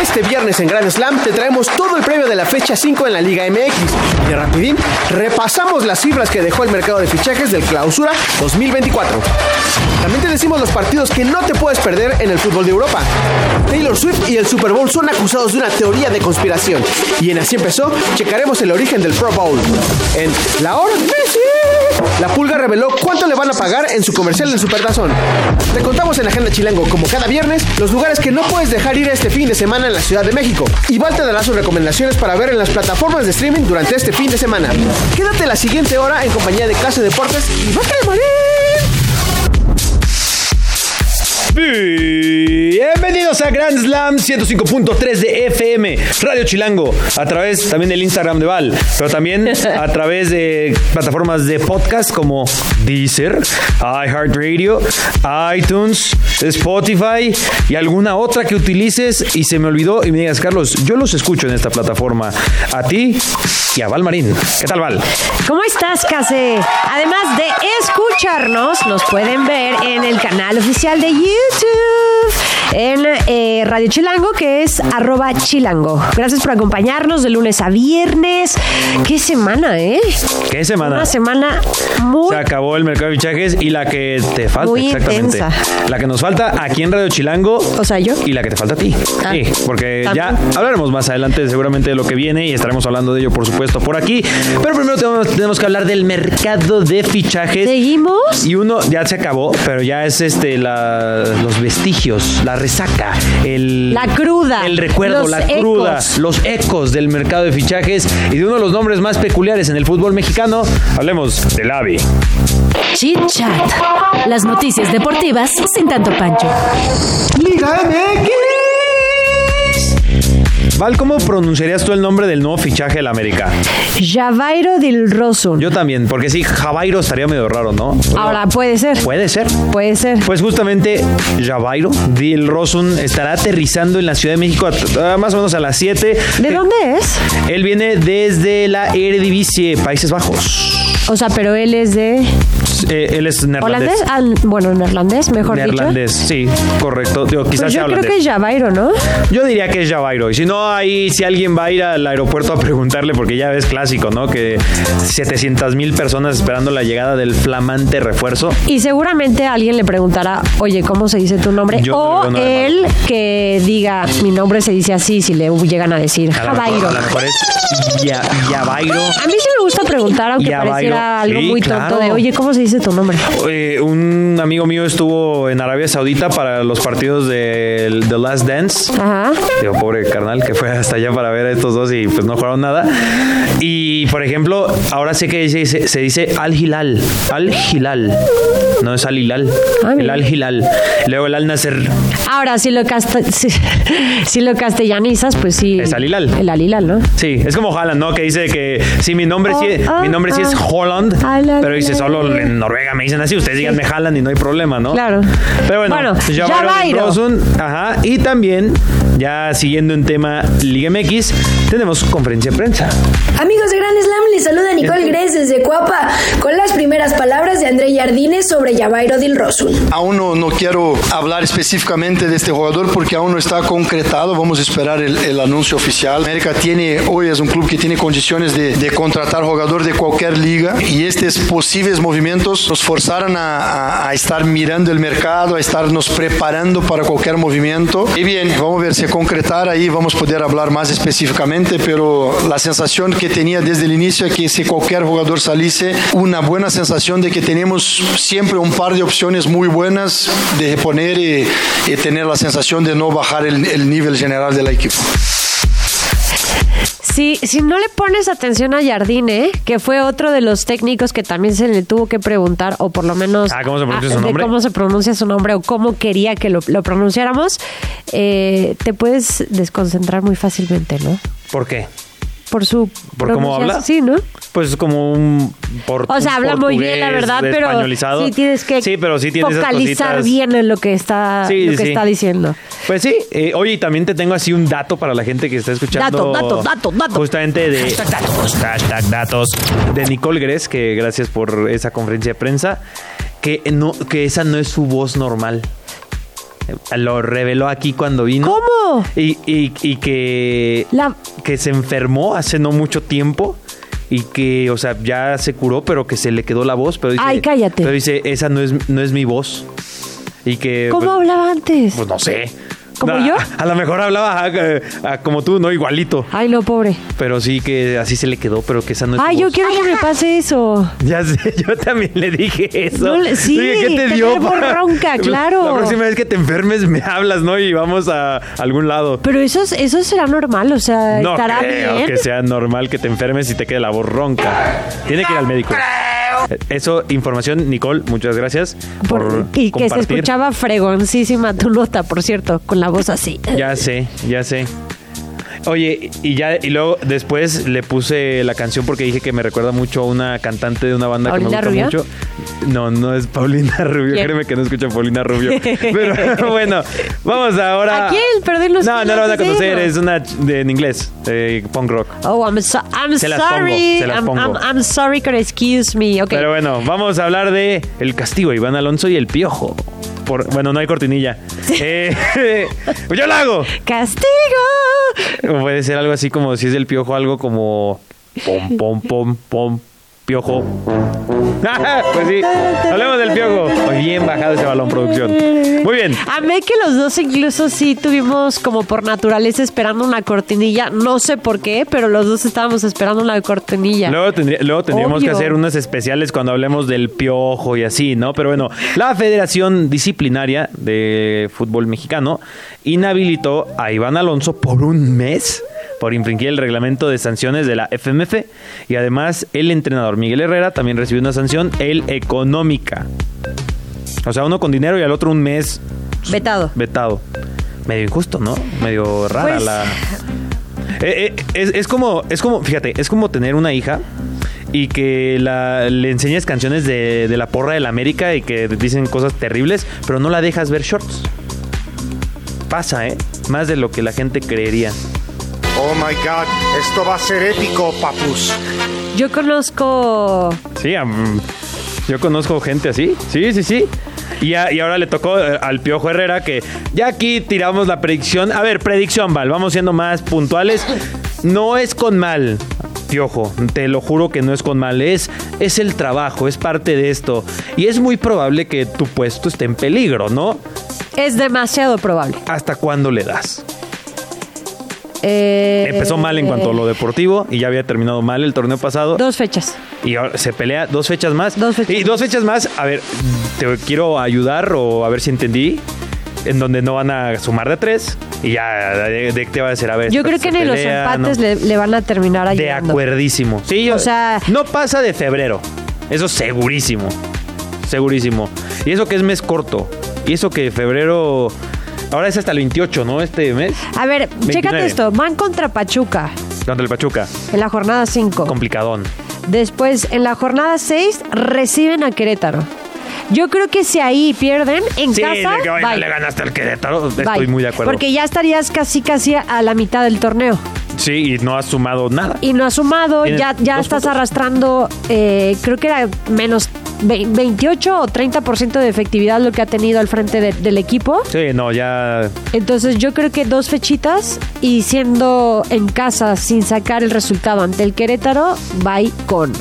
Este viernes en Grand Slam te traemos todo el premio de la fecha 5 en la Liga MX. Y rapidín, repasamos las cifras que dejó el mercado de fichajes del Clausura 2024. También te decimos los partidos que no te puedes perder en el fútbol de Europa. Taylor Swift y el Super Bowl son acusados de una teoría de conspiración. Y en Así empezó, checaremos el origen del Pro Bowl. En La Hora de. La Pulga reveló cuánto le van a pagar en su comercial del Supertazón. Te contamos en Agenda Chilango, como cada viernes, los lugares que no puedes dejar ir este fin de semana en la Ciudad de México. Y Val te dará sus recomendaciones para ver en las plataformas de streaming durante este fin de semana. Quédate la siguiente hora en compañía de Casa Deportes y ¡Vaca de Marín! Bienvenidos a Grand Slam 105.3 de FM, Radio Chilango, a través también del Instagram de Val, pero también a través de plataformas de podcast como Deezer, iHeartRadio, iTunes, Spotify y alguna otra que utilices y se me olvidó y me digas, Carlos, yo los escucho en esta plataforma. A ti y a. ¿Qué tal, Val? ¿Cómo estás, Case? Además de escucharnos, nos pueden ver en el canal oficial de YouTube, en eh, Radio Chilango, que es arroba chilango. Gracias por acompañarnos de lunes a viernes. ¿Qué semana, eh? ¿Qué semana? Una semana muy... Se acabó el mercado de fichajes y la que te falta, Muy exactamente. intensa. La que nos falta aquí en Radio Chilango. O sea, yo. Y la que te falta a ti. Ah, sí, porque ya hablaremos más adelante seguramente de lo que viene y estaremos hablando de ello, por supuesto, por aquí. Pero primero tenemos, tenemos que hablar del mercado de fichajes. ¿Seguimos? Y uno ya se acabó, pero ya es este la, los vestigios, la resaca, el La cruda, el recuerdo, la cruda, los ecos del mercado de fichajes y de uno de los nombres más peculiares en el fútbol mexicano. Hablemos del AVI. Chit Chat. Las noticias deportivas sin tanto pancho. Liga MX. Val, ¿cómo pronunciarías tú el nombre del nuevo fichaje del América? Javairo del Rosun. Yo también, porque sí, Javairo estaría medio raro, ¿no? Ahora, puede ser. Puede ser. Puede ser. Pues justamente Javairo Dil Rosun estará aterrizando en la Ciudad de México a- a más o menos a las 7. ¿De dónde es? Él viene desde la Eredivisie, Países Bajos. O sea, pero él es de Eh, él es neerlandés. holandés. Ah, bueno, neerlandés, mejor Neerlandés, sí, correcto. Digo, dicho. quizás Pues yo creo que es Javairo, ¿no? Yo diría que es Javairo. Y si no, ahí si alguien va a ir al aeropuerto a preguntarle, porque ya ves clásico, ¿no? Que 700 mil personas esperando la llegada del flamante refuerzo. Y seguramente alguien le preguntará, oye, ¿cómo se dice tu nombre? Yo no o de él que diga, mi nombre se dice así, si le llegan a decir Javairo. a lo mejor es Javairo. A mí sí me gusta preguntar, aunque Javairo, pareciera algo sí, muy tonto de, oye, ¿cómo se dice tu nombre? Eh, un amigo mío estuvo en Arabia Saudita para los partidos de The Last Dance. Ajá. Digo, pobre carnal que fue hasta allá para ver a estos dos y pues no jugaron nada. Y por ejemplo, ahora sé que se dice Al Hilal. Al Hilal. No es Al Hilal. Ah, el. Al Hilal. Luego el Al Nasser. Ahora, si lo, casta- si, si lo castellanizas, pues sí. Es Al Hilal. El Al Hilal, ¿no? Sí, es como Haaland, ¿no? Que dice que sí, mi nombre, sí, Oh, mi nombre sí es Holland, Al- al- pero dice solo en Noruega me dicen así, ustedes díganme Haaland y no hay problema, ¿no? Claro. Pero bueno, Bueno. Rosun, ajá, y también, ya siguiendo en tema Liga MX, tenemos conferencia de prensa. Amigos de Gran Slam, les saluda Nicole Gres desde Cuapa con las primeras palabras de André Jardines sobre Javairo Dilrosun. Aún no, no quiero hablar específicamente de este jugador porque aún no está concretado. Vamos a esperar el, el anuncio oficial. América tiene, hoy es un club que tiene condiciones de, de contratar jugador de cualquier liga y estos posibles movimientos nos forzaron a, a- a estar mirando el mercado, a estarnos preparando para cualquier movimiento. Y bien, vamos a ver si concretar ahí, vamos a poder hablar más específicamente, pero la sensación que tenía desde el inicio es que si cualquier jugador saliese, una buena sensación de que tenemos siempre un par de opciones muy buenas de poner y, y tener la sensación de no bajar el, el nivel general del equipo. Si, si no le pones atención a Jardine, que fue otro de los técnicos que también se le tuvo que preguntar, o por lo menos Ah, ¿cómo se pronuncia su de nombre? cómo se pronuncia su nombre o cómo quería que lo, lo pronunciáramos, eh, te puedes desconcentrar muy fácilmente, ¿no? ¿Por qué? Por su ¿Por cómo habla? Sí, ¿no? Pues como un por, O sea, habla muy bien, la verdad, pero sí tienes que Sí, pero sí tiene esas focalizar bien en lo que está, Sí, lo que sí. está diciendo. Pues sí, eh, oye, y también te tengo así un dato para la gente que está escuchando. Dato, dato, dato, dato. Justamente de. datos. Hashtag datos. De Nicole Gress, que gracias por esa conferencia de prensa. Que, no, que esa no es su voz normal. Lo reveló aquí cuando vino. ¿Cómo? Y, y- y que, La- que se enfermó hace no mucho tiempo. Y que, o sea, ya se curó, pero que se le quedó la voz. Pero dice, Ay, cállate. Pero dice, esa no es, no es mi voz. Y que. ¿Cómo pues, hablaba antes? pues no sé. ¿Como No, yo? A, a lo mejor hablaba ah, ah, como tú, ¿no? Igualito. Ay, no, pobre. Pero sí que así se le quedó, pero que esa no es Ay, yo voz. quiero que me pase eso. Ya sé, yo también le dije eso. No sí, Dije, ¿qué te dio? ronca, La- claro. La próxima vez que te enfermes me hablas, ¿no? Y vamos a algún lado. Pero eso, es- eso será normal, o sea, No estará creo bien. que sea normal que te enfermes y te quede la voz ronca. Tiene que ir al médico. Eh, Eso, información, Nicole, muchas gracias por, Por- y que se escuchaba fregoncísima tu nota, por cierto, con la voz así. Ya sé, ya sé. Oye, y ya, y luego después le puse la canción porque dije que me recuerda mucho a una cantante de una banda que me ¿Paulina gusta Rubio? mucho. No, no es Paulina Rubio, ¿Quién? créeme que no escucha Paulina Rubio. Pero bueno, vamos ahora. ¿A quién? Perdí los No, no lo van a conocer, es una de, en inglés, de punk rock. Oh, I'm, so- I'm Se las sorry. pongo, se las I'm, pongo. I'm- I'm sorry, excuse me. Ok. Pero bueno, vamos a hablar de El Castigo, Iván Alonso y El Piojo. Por, bueno, no hay cortinilla. Eh, yo la hago. ¡Castigo! O puede ser algo así como si es del piojo, algo como pom, pom, pom, pom, piojo. pues sí, hablemos del piojo. Muy bien bajado ese balón, producción. Muy bien. Amé que los dos incluso sí tuvimos como por naturaleza esperando una cortinilla. No sé por qué, pero los dos estábamos esperando una cortinilla. Luego, tendría- luego tendríamos Obvio. que hacer unas especiales cuando hablemos del piojo y así, ¿no? Pero bueno, la Federación Disciplinaria de Fútbol Mexicano inhabilitó a Iván Alonso por un mes por infringir el reglamento de sanciones de la FMF y además el entrenador Miguel Herrera también recibió una sanción, el económica. O sea, uno con dinero y al otro un mes Vetado. vetado. Medio injusto, ¿no? Medio rara Pues- la... Eh, eh, es, es como, es como, fíjate, es como tener una hija y que la, le enseñes canciones de, de la porra de la América y que dicen cosas terribles, pero no la dejas ver shorts. Pasa, ¿eh? Más de lo que la gente creería. Oh my god, esto va a ser épico, papus. Yo conozco. Sí, am- yo conozco gente así. Sí, sí, sí. Y, a- y ahora le tocó eh, al Piojo Herrera que ya aquí tiramos la predicción. A ver, predicción, Val, vamos siendo más puntuales. No es con mal, Piojo, te lo juro que no es con mal. Es, es el trabajo, es parte de esto. Y es muy probable que tu puesto esté en peligro, ¿no? Es demasiado probable. ¿Hasta cuándo le das? Eh, Empezó mal en cuanto a lo deportivo y ya había terminado mal el torneo pasado. Dos fechas. Y ahora se pelea dos fechas más. Dos fechas y dos fechas más. A ver, te quiero ayudar o a ver si entendí. En donde no van a sumar de tres. Y ya de, de- te va a decir, a ver. Yo creo que ni los empates ¿no? le, le van a terminar De ayudando. acuerdísimo. Sí, yo, O sea- no pasa de febrero. Eso segurísimo. Segurísimo. Y eso que es mes corto. Y eso que febrero. Ahora es hasta el 28, ¿no? Este mes. A ver, 29. chécate esto. Van contra Pachuca Contra el Pachuca. en la jornada 5. Complicadón. Después, en la jornada 6, reciben a Querétaro. Yo creo que si ahí pierden en Sí, casa, hoy no le ganaste al Querétaro. Bye. Estoy muy de acuerdo. Porque ya estarías casi casi a la mitad del torneo. Sí, y no has sumado nada. Y no has sumado, ya, ya estás puntos. arrastrando, eh, creo que era menos 28 o 30% de efectividad lo que ha tenido al frente de- del equipo. Sí, no, ya Entonces yo creo que dos fechitas y siendo en casa sin sacar el resultado ante el Querétaro, bye con.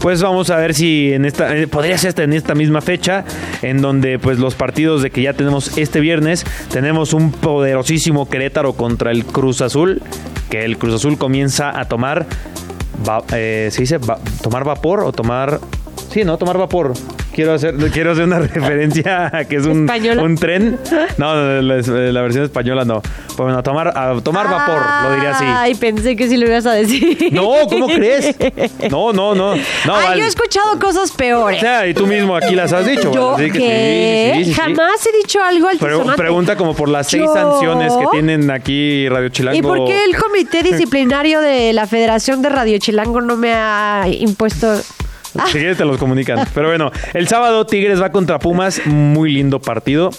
Pues vamos a ver si en esta eh, podría ser hasta en esta misma fecha en donde pues los partidos de que ya tenemos este viernes tenemos un poderosísimo Querétaro contra el Cruz Azul que el Cruz Azul comienza a tomar va- eh, se dice Va- tomar vapor o tomar sí no tomar vapor Quiero hacer, quiero hacer una referencia a que es un, ¿Española? un tren. No, la, la versión española no. Pues bueno, a tomar, a tomar vapor, lo diría así. Ay, pensé que sí lo ibas a decir. No, ¿cómo crees? No, no, no. no Ay, yo he escuchado cosas O peores. sea, y tú mismo aquí las has dicho. ¿Yo así que sí, sí, sí, sí. Jamás he dicho algo Pero altisonante. pregunta como por las seis ¿Yo? sanciones que tienen aquí Radio Chilango. ¿Y por qué el comité disciplinario de la Federación de Radio Chilango no me ha impuesto? Si quieres te los comunican. Pero bueno, el sábado Tigres va contra Pumas. Muy lindo partido.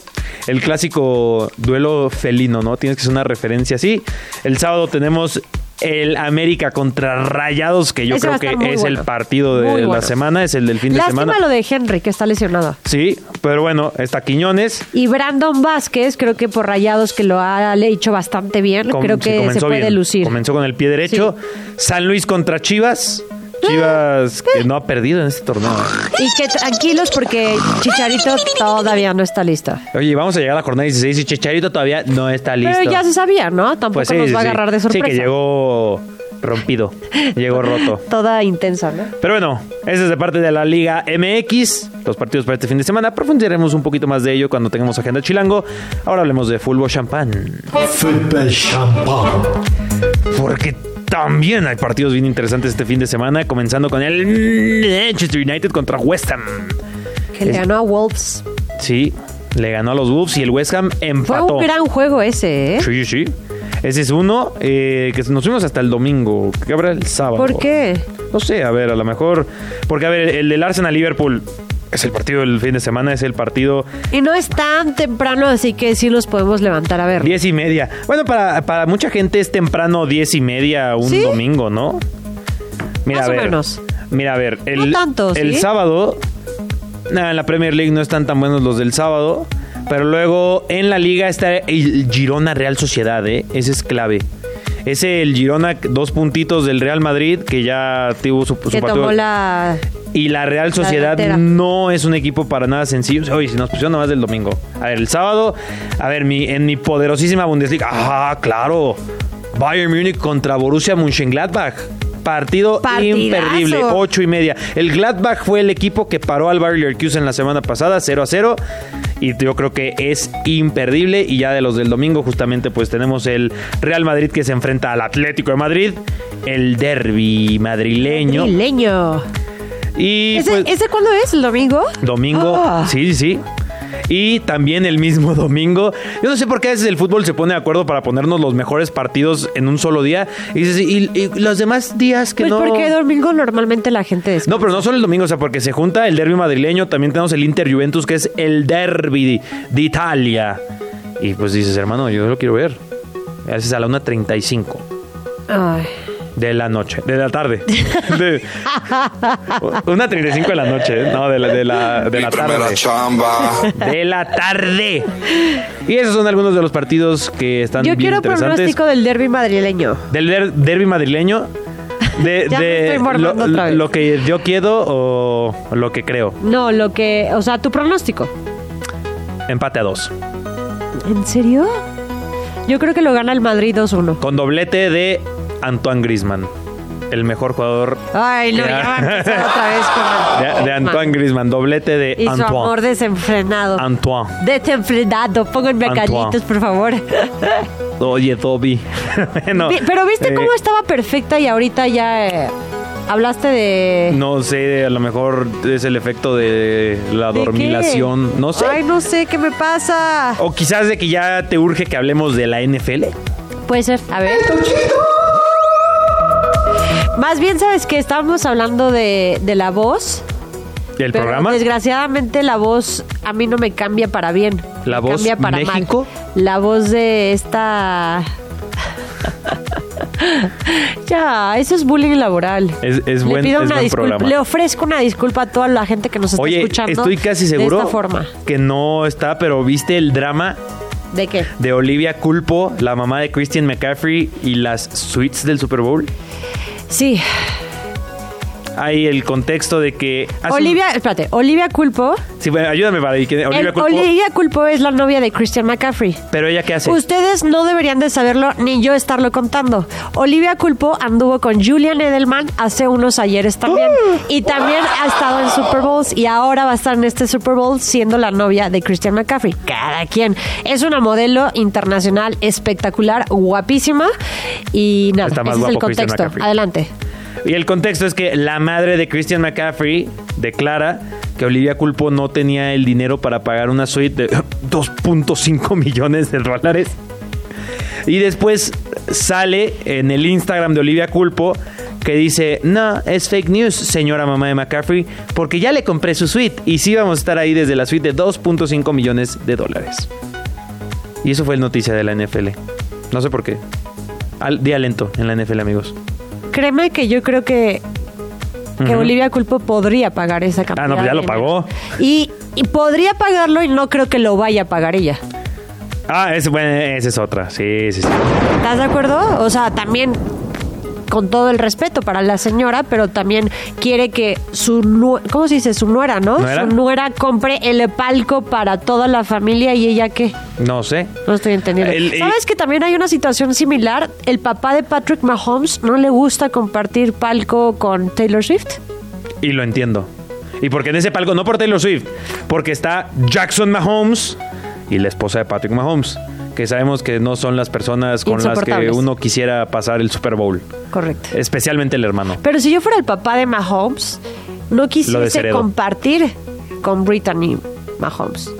El clásico duelo felino, ¿no? Tienes que ser una referencia así. El sábado tenemos el América contra Rayados, que yo Ese creo que es el partido de Muy la bueno. semana, es el del fin de Lástima semana. lo de Henry, que está lesionado. Sí, pero bueno, está Quiñones. Y Brandon Vázquez, creo que por Rayados, que lo ha hecho bastante bien, Com- creo sí, que se puede bien. lucir. Comenzó con el pie derecho. San Luis contra Chivas. Chivas que no ha perdido en este torneo. Y que tranquilos porque Chicharito todavía no está listo. Oye, vamos a llegar a la jornada 16 y Chicharito todavía no está listo. Pero ya se sabía, ¿no? Tampoco Pues sí, nos va a sí, agarrar de sorpresa. Sí, que llegó rompido. llegó roto. Toda intensa, ¿no? Pero bueno, ese es de parte de la Liga MX. Los partidos para este fin de semana. Profundizaremos un poquito más de ello cuando tengamos agenda chilango. Ahora hablemos de fútbol champán. Fútbol champán. Porque también hay partidos bien interesantes este fin de semana. Comenzando con el Manchester United contra West Ham. Que le ganó a Wolves. Sí, le ganó a los Wolves y el West Ham Fue empató. un gran juego ese, ¿eh? Sí, sí. Ese es uno eh, que nos fuimos hasta el domingo. ¿Qué habrá el sábado? ¿Por qué? No sé, a ver, a lo mejor. Porque, a ver, el del Arsenal Liverpool es el partido del fin de semana, es el partido Y no es tan temprano, así que sí nos podemos levantar a ver. diez y media. Bueno, para, para mucha gente es temprano diez y media un ¿Sí? domingo, ¿no? Mira, Más a o ver. menos. Mira, a ver. El, No tanto, El sábado. nah, en la Premier League no están tan buenos los del sábado. Pero luego en la liga está el Girona Real Sociedad, ¿eh? Ese es clave. Ese el Girona, dos puntitos del Real Madrid, que ya tuvo su, su Que partido. tomó la... Y la Real Sociedad no es un equipo para nada sencillo. Oye, si nos pusieron nada más del domingo. A ver, el sábado, a ver, mi, en mi poderosísima Bundesliga. Ah, claro. Bayern Múnich contra Borussia Mönchengladbach. Partido Partidazo. imperdible, ocho y media. El Gladbach fue el equipo que paró al Bayer Leverkusen la semana pasada, 0 a 0. Y yo creo que es imperdible. Y ya de los del domingo, justamente, pues tenemos el Real Madrid que se enfrenta al Atlético de Madrid. El derby madrileño. Leño. Y ¿Ese, pues, ¿Ese cuándo es? ¿El domingo? Domingo, Ah. sí, sí, sí. Y también el mismo domingo. Yo no sé por qué a veces el fútbol se pone de acuerdo para ponernos los mejores partidos en un solo día. Y dices, ¿y, y los demás días que Pues no? porque domingo normalmente la gente descansa. No, pero no solo el domingo, o sea, porque se junta el derby madrileño, también tenemos el Inter Juventus, que es el derby de Italia. Y pues dices, hermano, yo lo quiero ver. A veces a la 1.35 Ay. De la noche, de la tarde. De, 1.35 de la noche, ¿eh? no, de la, de la, de la tarde. De la tarde. Y esos son algunos de los partidos que están Yo bien quiero interesantes. pronóstico del derby madrileño. Del der- derby madrileño. De, Ya me de estoy lo, mormando otra vez. lo que yo quiero o lo que creo. No, lo que... O sea, tu pronóstico. Empate a dos. ¿En serio? Yo creo que lo gana el Madrid 2-1. Con doblete de Antoine Grisman. El mejor jugador Ay, no, Ya. ya va a empezar otra vez con... de, de Antoine Grisman. Doblete de Y su amor Antoine. desenfrenado. Antoine. Desenfrenado. Pónganme Antoine. cariños, por favor. Oye, Toby. Bueno, Vi- Pero ¿viste eh, cómo estaba perfecta y ahorita ya... eh, hablaste de... No sé, a lo mejor es el efecto de la ¿De qué? dormilación. No sé. Ay, no sé, ¿qué me pasa? O quizás de que ya te urge que hablemos de la NFL. Puede ser, a ver. Más bien, ¿sabes que Estábamos hablando de, de la voz. ¿Del pero programa? Desgraciadamente la voz a mí no me cambia para bien. ¿La Me voz cambia para México? mal. La voz de esta... ya, eso es bullying laboral. Es, es le pido es una buen programa. le ofrezco una disculpa a toda la gente que nos está Oye, escuchando. estoy casi De seguro esta forma. que no está, pero ¿viste el drama ¿De qué? de Olivia Culpo, la mamá de Christian McCaffrey y las suites del Super Bowl? Sí. Hay el contexto de que... un- Olivia, espérate, Olivia Culpo. Sí, bueno, ayúdame para que Olivia el- Culpo- Olivia Culpo es la novia de Christian McCaffrey. Pero ella qué hace? Ustedes no deberían de saberlo ni yo estarlo contando. Olivia Culpo anduvo con Julian Edelman hace unos ayeres también. Y también ha estado en Super Bowls y ahora va a estar en este Super Bowl siendo la novia de Christian McCaffrey. Cada quien. Es una modelo internacional espectacular, guapísima. Y nada, ese es el contexto. Adelante. Y el contexto es que la madre de Christian McCaffrey declara que Olivia Culpo no tenía el dinero para pagar una suite de 2.5 millones de dólares. Y después sale en el Instagram de Olivia Culpo que dice, no, es fake news, señora mamá de McCaffrey, porque ya le compré su suite y sí vamos a estar ahí desde la suite de 2.5 millones de dólares. Y eso fue el noticia de la NFL. No sé por qué. Al, día lento en la NFL, amigos. Créeme que yo creo que, que Ujú. Olivia Culpo podría pagar esa cantidad. Ah, no, pues ya lo pagó. Y, y podría pagarlo y no creo que lo vaya a pagar ella. Ah, es, bueno, esa es otra. Sí, sí, sí. ¿Estás de acuerdo? O sea, también con todo el respeto para la señora, pero también quiere que su nu- ¿cómo se dice? Su nuera, ¿no? ¿Nuera? Su nuera compre el palco para toda la familia y ella qué? No sé. No estoy entendiendo. El- ¿Sabes que también hay una situación similar? El papá de Patrick Mahomes no le gusta compartir palco con Taylor Swift. Y lo entiendo. Y porque en ese palco, no por Taylor Swift, porque está Jackson Mahomes y la esposa de Patrick Mahomes, que sabemos que no son las personas con las que uno quisiera pasar el Super Bowl. Correcto. Especialmente el hermano. Pero si yo fuera el papá de Mahomes, no quisiese compartir con Brittany Mahomes.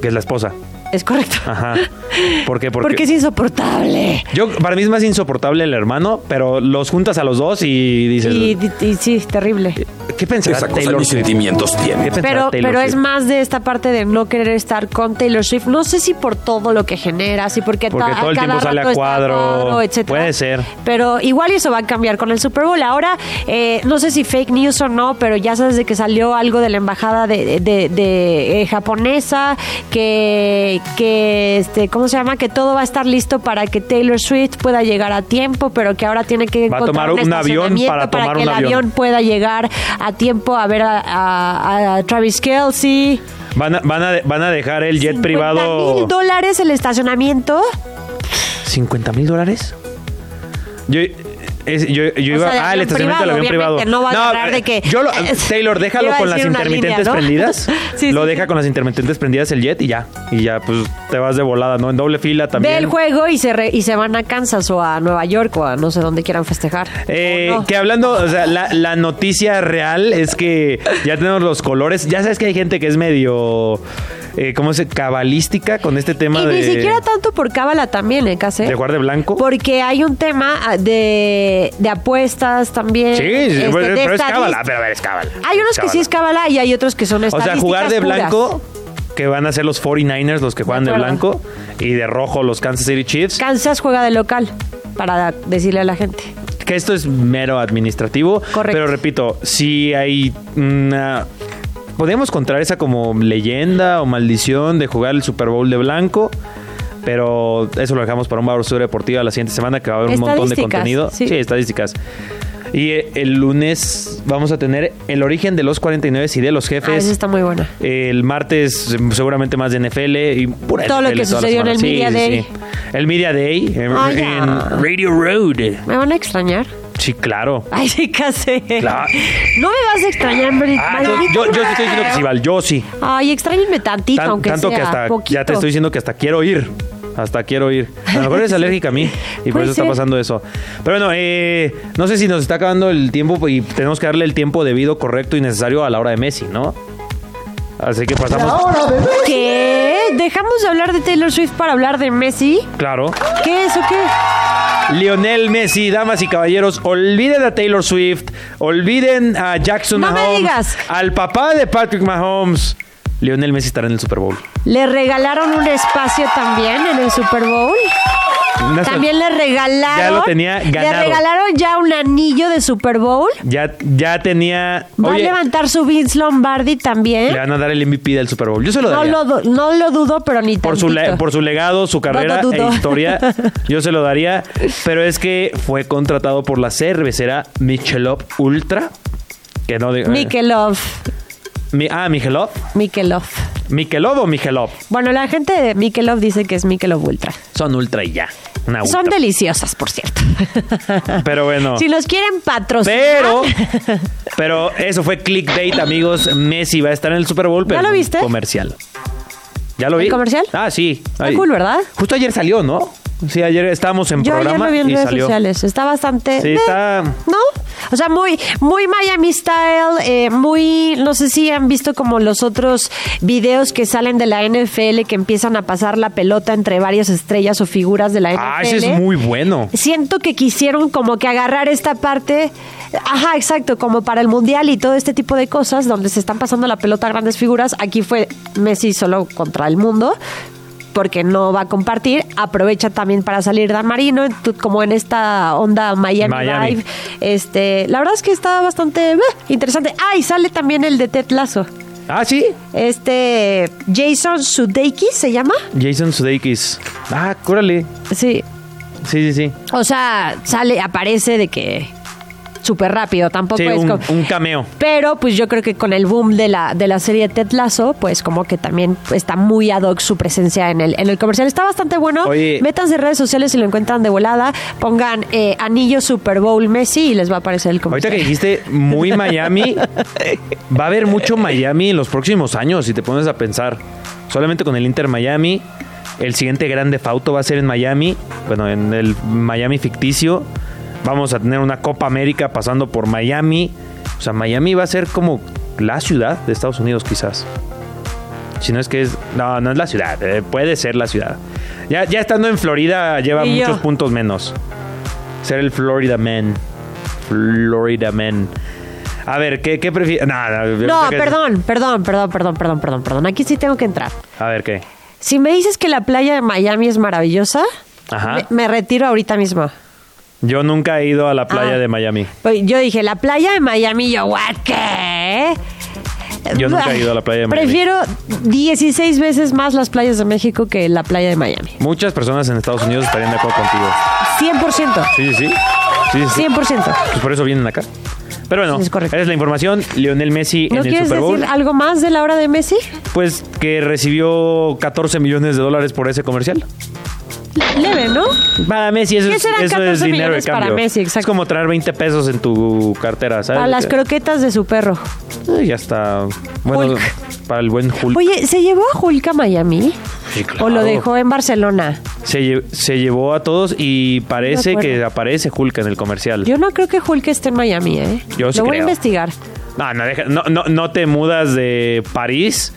Que es la esposa. Es correcto. Ajá. ¿Por qué? Porque es insoportable. Yo, para mí es más insoportable el hermano, pero los juntas a los dos y dices, Y, y- y sí, terrible. ¿Qué pensará Esa cosa Taylor Swift? sentimientos tiene. ¿Qué pensará Pero, Taylor pero es Swift? más de esta parte de no querer estar con Taylor Swift. No sé si por todo lo que genera, si porque, Porque todo el cada tiempo sale a rato está cuadro. etcétera. Puede ser. Pero igual eso va a cambiar con el Super Bowl. Ahora, eh, no sé si fake news o no, pero ya sabes de que salió algo de la embajada de, de- de, eh, japonesa, que, que este, ¿cómo se llama? Que todo va a estar listo para que Taylor Swift pueda llegar a tiempo, pero que ahora tiene que Va a encontrar tomar un avión estacionamiento para tomar que un el avión. avión pueda llegar a tiempo a ver a, a- a Travis Kelsey. Van a, van, a, van a dejar el jet privado. mil dólares el estacionamiento. ¿50 mil dólares? Yo, es- yo, yo iba. sea, de ah, estacionamiento del avión privado, no va a agarrar de que- Yo lo- Taylor, déjalo con las intermitentes línea, ¿no? prendidas. Sí, lo sí, deja sí. con las intermitentes prendidas el jet y ya. Y ya, pues te vas de volada, ¿no? En doble fila también. Ve el juego y se, re- y se van a Kansas o a Nueva York o a no sé dónde quieran festejar. Eh, ¿O no? Que hablando, o sea, la, la noticia real es que ya tenemos los colores. Ya sabes que hay gente que es medio, eh, ¿cómo se cabalística con este tema Y de, ni siquiera tanto por cábala también, ¿eh, Case? de jugar de blanco. Porque hay un tema ah, de, de apuestas también. sí, este, pero, es cábala. Pero a ver, es cábala. Hay unos que sí es cábala y hay otros que son O sea, estadísticas jugar de puras. blanco, que van a ser los 49ers los que juegan de, blanco, y de rojo los Kansas City Chiefs. Kansas juega de local, para decirle a la gente. Que esto es mero administrativo. Correcto. Pero repito, si hay una. Podemos contar esa como leyenda o maldición de jugar el Super Bowl de blanco. Pero eso lo dejamos para un Basura Deportiva la siguiente semana, que va a haber un montón de contenido. sí. sí, estadísticas. Y eh, el lunes vamos a tener el origen de los 49 y de los Ah, jefes. esa está muy buena. El martes eh, seguramente más de NFL y pura Todo lo NFL que toda la sucedió en el. Media Day. El Media Day en, Ah, en Radio Road. ¿Me van a extrañar? Sí, claro. Ay, sí, casi. Claro. No me vas a extrañar, Ah, yo, maldito yo, yo te estoy diciendo que sí, Val, yo sí. Ay, extrañenme tantito, Tan- aunque tanto sea que hasta poquito. ya te estoy diciendo que hasta quiero ir. Hasta quiero ir. A lo mejor eres alérgica a mí y por eso está pasando eso. Pero bueno, eh, no sé si nos está acabando el tiempo y tenemos que darle el tiempo debido, correcto y necesario a la hora de Messi, ¿no? Así que pasamos. ¿Qué? ¿Dejamos de hablar de Taylor Swift para hablar de Messi? Claro. ¿Qué es o qué? Lionel Messi, damas y caballeros, olviden a Taylor Swift, olviden a Jackson No me Mahomes, digas. al papá de Patrick Mahomes. Lionel Messi estará en el Super Bowl. Le regalaron un espacio también en el Super Bowl. No También le regalaron. Ya lo tenía Le ganado. regalaron ya un anillo de Super Bowl. Ya, ya tenía. Va Oye, a levantar su Vince Lombardi también. le van a dar el MVP del Super Bowl. Yo se lo No daría. lo, du- no lo dudo, pero ni por su, le- por su legado, su carrera lo e historia, yo se lo daría. Pero es que fue contratado por la cervecera Michelob Ultra. Que no diga- Mikelov. Mi- ah, Mijelov. Mikelov. ¿Mikelov o Mijelov? Bueno, la gente de Mikelov dice que es Mikelov Ultra. Son ultra y ya. Una Son deliciosas, por cierto. Pero bueno. Si los quieren patrocinar. Pero, pero eso fue clickbait, amigos. Messi va a estar en el Super Bowl, pero ¿Ya lo viste? comercial. ¿Ya lo vi? ¿El comercial? Ah, sí. Está cool, ¿verdad? Justo ayer salió, ¿no? Sí, ayer estábamos en Yo ayer programa lo vi en y redes salió. sociales. Está bastante. Sí, eh, está- ¿No? O sea, muy, muy Miami style, eh, muy. No sé si han visto como los otros videos que salen de la NFL que empiezan a pasar la pelota entre varias estrellas o figuras de la NFL. Ah, ese es muy bueno. Siento que quisieron como que agarrar esta parte, ajá, exacto, como para el mundial y todo este tipo de cosas donde se están pasando la pelota a grandes figuras. Aquí fue Messi solo contra el mundo porque no va a compartir. Aprovecha también para salir Dan Marino, como en esta onda Miami, Miami. Vibe. Este, la verdad es que está bastante eh, interesante. Ah, y sale también el de Ted Lasso. Ah, sí. Este, Jason Sudeikis se llama. Jason Sudeikis. Ah, córale. Sí, Sí, sí, sí. o sea, sale, aparece de que súper rápido, tampoco Sí, es un, como... un cameo. Pero pues yo creo que con el boom de la, de la serie Ted Lasso, pues como que también está muy ad hoc su presencia en el, en el comercial. Está bastante bueno. Oye. Métanse en redes sociales si lo encuentran de volada. Pongan eh, anillo Super Bowl Messi y les va a aparecer el Ahorita comercial. que dijiste muy Miami, va a haber mucho Miami en los próximos años, si te pones a pensar. Solamente con el Inter Miami, el siguiente grande Fauto va a ser en Miami, bueno, en el Miami ficticio. Vamos a tener una Copa América pasando por Miami. O sea, Miami va a ser como la ciudad de Estados Unidos, quizás. Si no es que es. No, no es la ciudad. eh, puede ser la ciudad. Ya, ya estando en Florida lleva Y yo. muchos puntos menos. Ser el Florida Man. Florida Man. A ver, ¿qué, qué prefieres? Nada. No, perdón, perdón, perdón, perdón, perdón, perdón, perdón. Aquí sí tengo que entrar. A ver, ¿qué? Si me dices que la playa de Miami es maravillosa, Ajá. me, me retiro ahorita mismo. Yo nunca he ido a la playa Ah. de Miami. Pues yo dije, la playa de Miami, yo, ¿what? ¿Qué? Yo nunca he ido a la playa de Miami. Prefiero 16 veces más las playas de México que la playa de Miami. Muchas personas en Estados Unidos estarían de acuerdo contigo. 100%. Sí, sí, sí. Sí, sí, sí. 100%. Pues por eso vienen acá. Pero bueno, es esa es la información. Lionel Messi ¿No en el Super Bowl. decir algo más de la hora de Messi? Pues que recibió 14 millones de dólares por ese comercial. Leve, ¿no? Para Messi eso, ¿Qué es, serán eso es 14 dinero de millones para cambio. Messi? es como traer 20 pesos en tu cartera, ¿sabes? Para las croquetas de su perro. Eh, Ya está. Bueno, Hulk. para el buen Hulk. Oye, ¿se llevó a Hulk a Miami? Sí, claro. ¿O lo dejó en Barcelona? Se, lle- se llevó a todos y parece acuerdo. que aparece Hulk en el comercial. Yo no creo que Hulk esté en Miami, ¿eh? Yo sí Lo voy creo. a investigar. No, no, deja- no, no, no te mudas de París.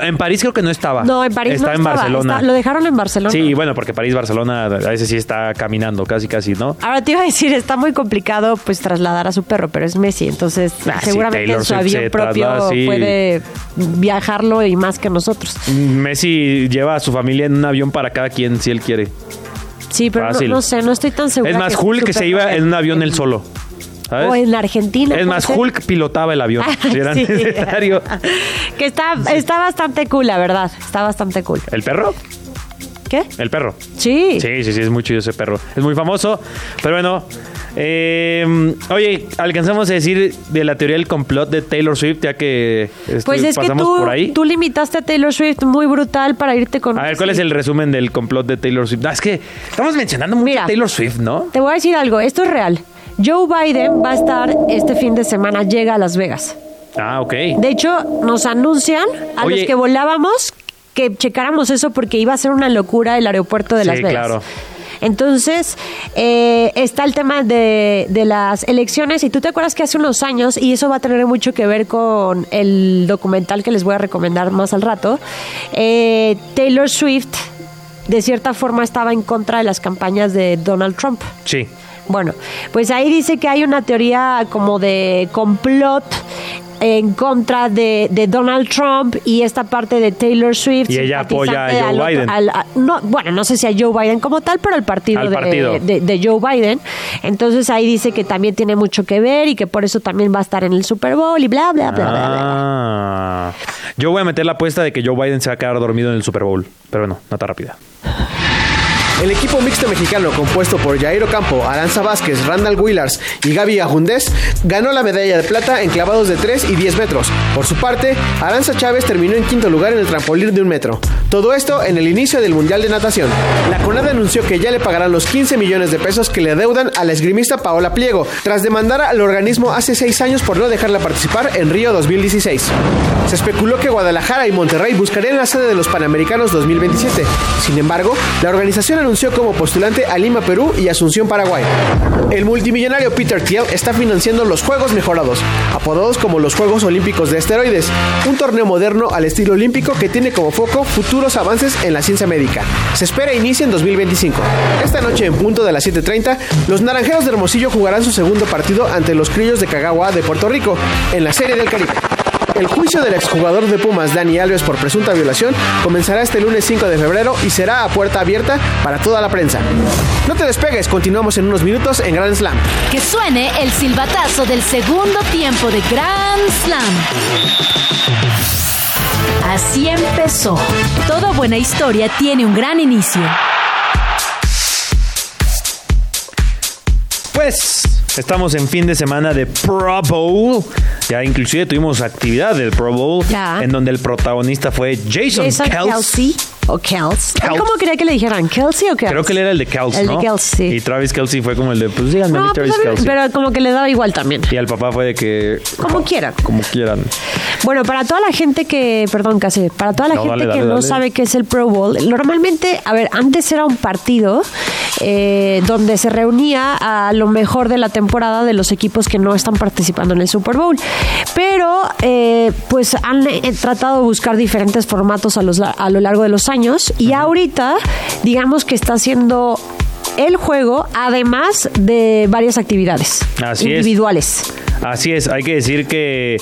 En París creo que no estaba. No, en París Está no en estaba. Barcelona. Está- lo dejaron en Barcelona. Sí, bueno, porque París-Barcelona a veces sí está caminando, casi, casi, ¿no? Ahora te iba a decir, está muy complicado pues trasladar a su perro, pero es Messi, entonces Ah, seguramente en su avión se propio traslada, sí. puede viajarlo y más que nosotros. Messi lleva a su familia en un avión para cada quien si él quiere. Sí, pero no, sé, no estoy tan segura. Es más, Hulk que se iba en un avión él solo. ¿Sabes? O en Argentina. es más, ser. Hulk pilotaba el avión. si era Sí. necesario. Que está, está bastante cool, la verdad. Está bastante cool. ¿El perro? ¿Qué? El perro. Sí. Sí, sí, sí, es muy chido ese perro. Es muy famoso. Pero bueno. eh, oye, alcanzamos a decir de la teoría del complot de Taylor Swift, ya que Pues es que tú, por ahí. tú limitaste a Taylor Swift muy brutal para irte con... A ver, ¿cuál es el resumen del complot de Taylor Swift? Ah, es que estamos mencionando mucho Mira. a Taylor Swift, ¿no? Te voy a decir algo, esto es real. Joe Biden va a estar este fin de semana, llega a Las Vegas. Ah, ok. De hecho, nos anuncian a Oye. los que volábamos que checáramos eso porque iba a ser una locura el aeropuerto de Sí, Las Vegas. claro. Entonces, eh, está el tema de, de las elecciones y tú te acuerdas que hace unos años, y eso va a tener mucho que ver con el documental que les voy a recomendar más al rato, eh, Taylor Swift de cierta forma estaba en contra de las campañas de Donald Trump. Sí. Bueno, pues ahí dice que hay una teoría como de complot en contra de, de Donald Trump y esta parte de Taylor Swift. Y ella apoya a Joe al otro- Biden. al- a- no, bueno, no sé si a Joe Biden como tal, pero al partido, Al de- partido. De, de Joe Biden. Entonces ahí dice que también tiene mucho que ver y que por eso también va a estar en el Super Bowl y bla, bla, bla, bla, bla. Ah. Yo voy a meter la apuesta de que Joe Biden se va a quedar dormido en el Super Bowl. Pero bueno, nota rápida. El equipo mixto mexicano compuesto por Jairo Campo, Aranza Vázquez, Randall Willars y Gaby Ajundés ganó la medalla de plata en clavados de 3 y 10 metros. Por su parte, Aranza Chávez terminó en quinto lugar en el trampolín de un metro. Todo esto en el inicio del Mundial de Natación. La CONADE anunció que ya le pagarán los 15 millones de pesos que le adeudan a la esgrimista Paola Pliego, tras demandar al organismo hace seis años por no dejarla participar en Río 2016. Se especuló que Guadalajara y Monterrey buscarían la sede de los Panamericanos 2027. Sin embargo, la organización anunció como postulante a Lima, Perú y Asunción, Paraguay. El multimillonario Peter Thiel está financiando los Juegos Mejorados, apodados como los Juegos Olímpicos de Esteroides, un torneo moderno al estilo olímpico que tiene como foco futuros avances en la ciencia médica. Se espera inicie en 2025. Esta noche en punto de las 7.30, los Naranjeros de Hermosillo jugarán su segundo partido ante los Crillos de Cagagua de Puerto Rico en la Serie del Caribe. El juicio del exjugador de Pumas, Dani Alves, por presunta violación, comenzará este lunes 5 de febrero y será a puerta abierta para toda la prensa. No te despegues, continuamos en unos minutos en Grand Slam. Que suene el silbatazo del segundo tiempo de Grand Slam. Así empezó. Toda buena historia tiene un gran inicio. Pues estamos en fin de semana de Pro Bowl. Ya inclusive tuvimos actividad del Pro Bowl Ya. en donde el protagonista fue Jason, Jason. Kelsey o Kels. Kels. ¿Cómo quería que le dijeran? ¿Kelsey o Kels? Creo que él era el de Kelce, El de sí. Y Travis Kelsey fue como el de, pues díganme a mí No, Travis pues, a mí- Kelce. pero como que le daba igual también. Y al papá fue de que... Como quieran. Como quieran. Bueno, para toda la gente que, perdón, casi, para toda la No, gente dale, que dale, no sabe qué es el Pro Bowl, normalmente, a ver, antes era un partido eh, donde se reunía a lo mejor de la temporada de los equipos que no están participando en el Super Bowl. Pero, eh, pues han eh, tratado de buscar diferentes formatos a, los, a lo largo de los años y ahorita, digamos que está haciendo el juego, además de varias actividades Así es. individuales. Así es, hay que decir que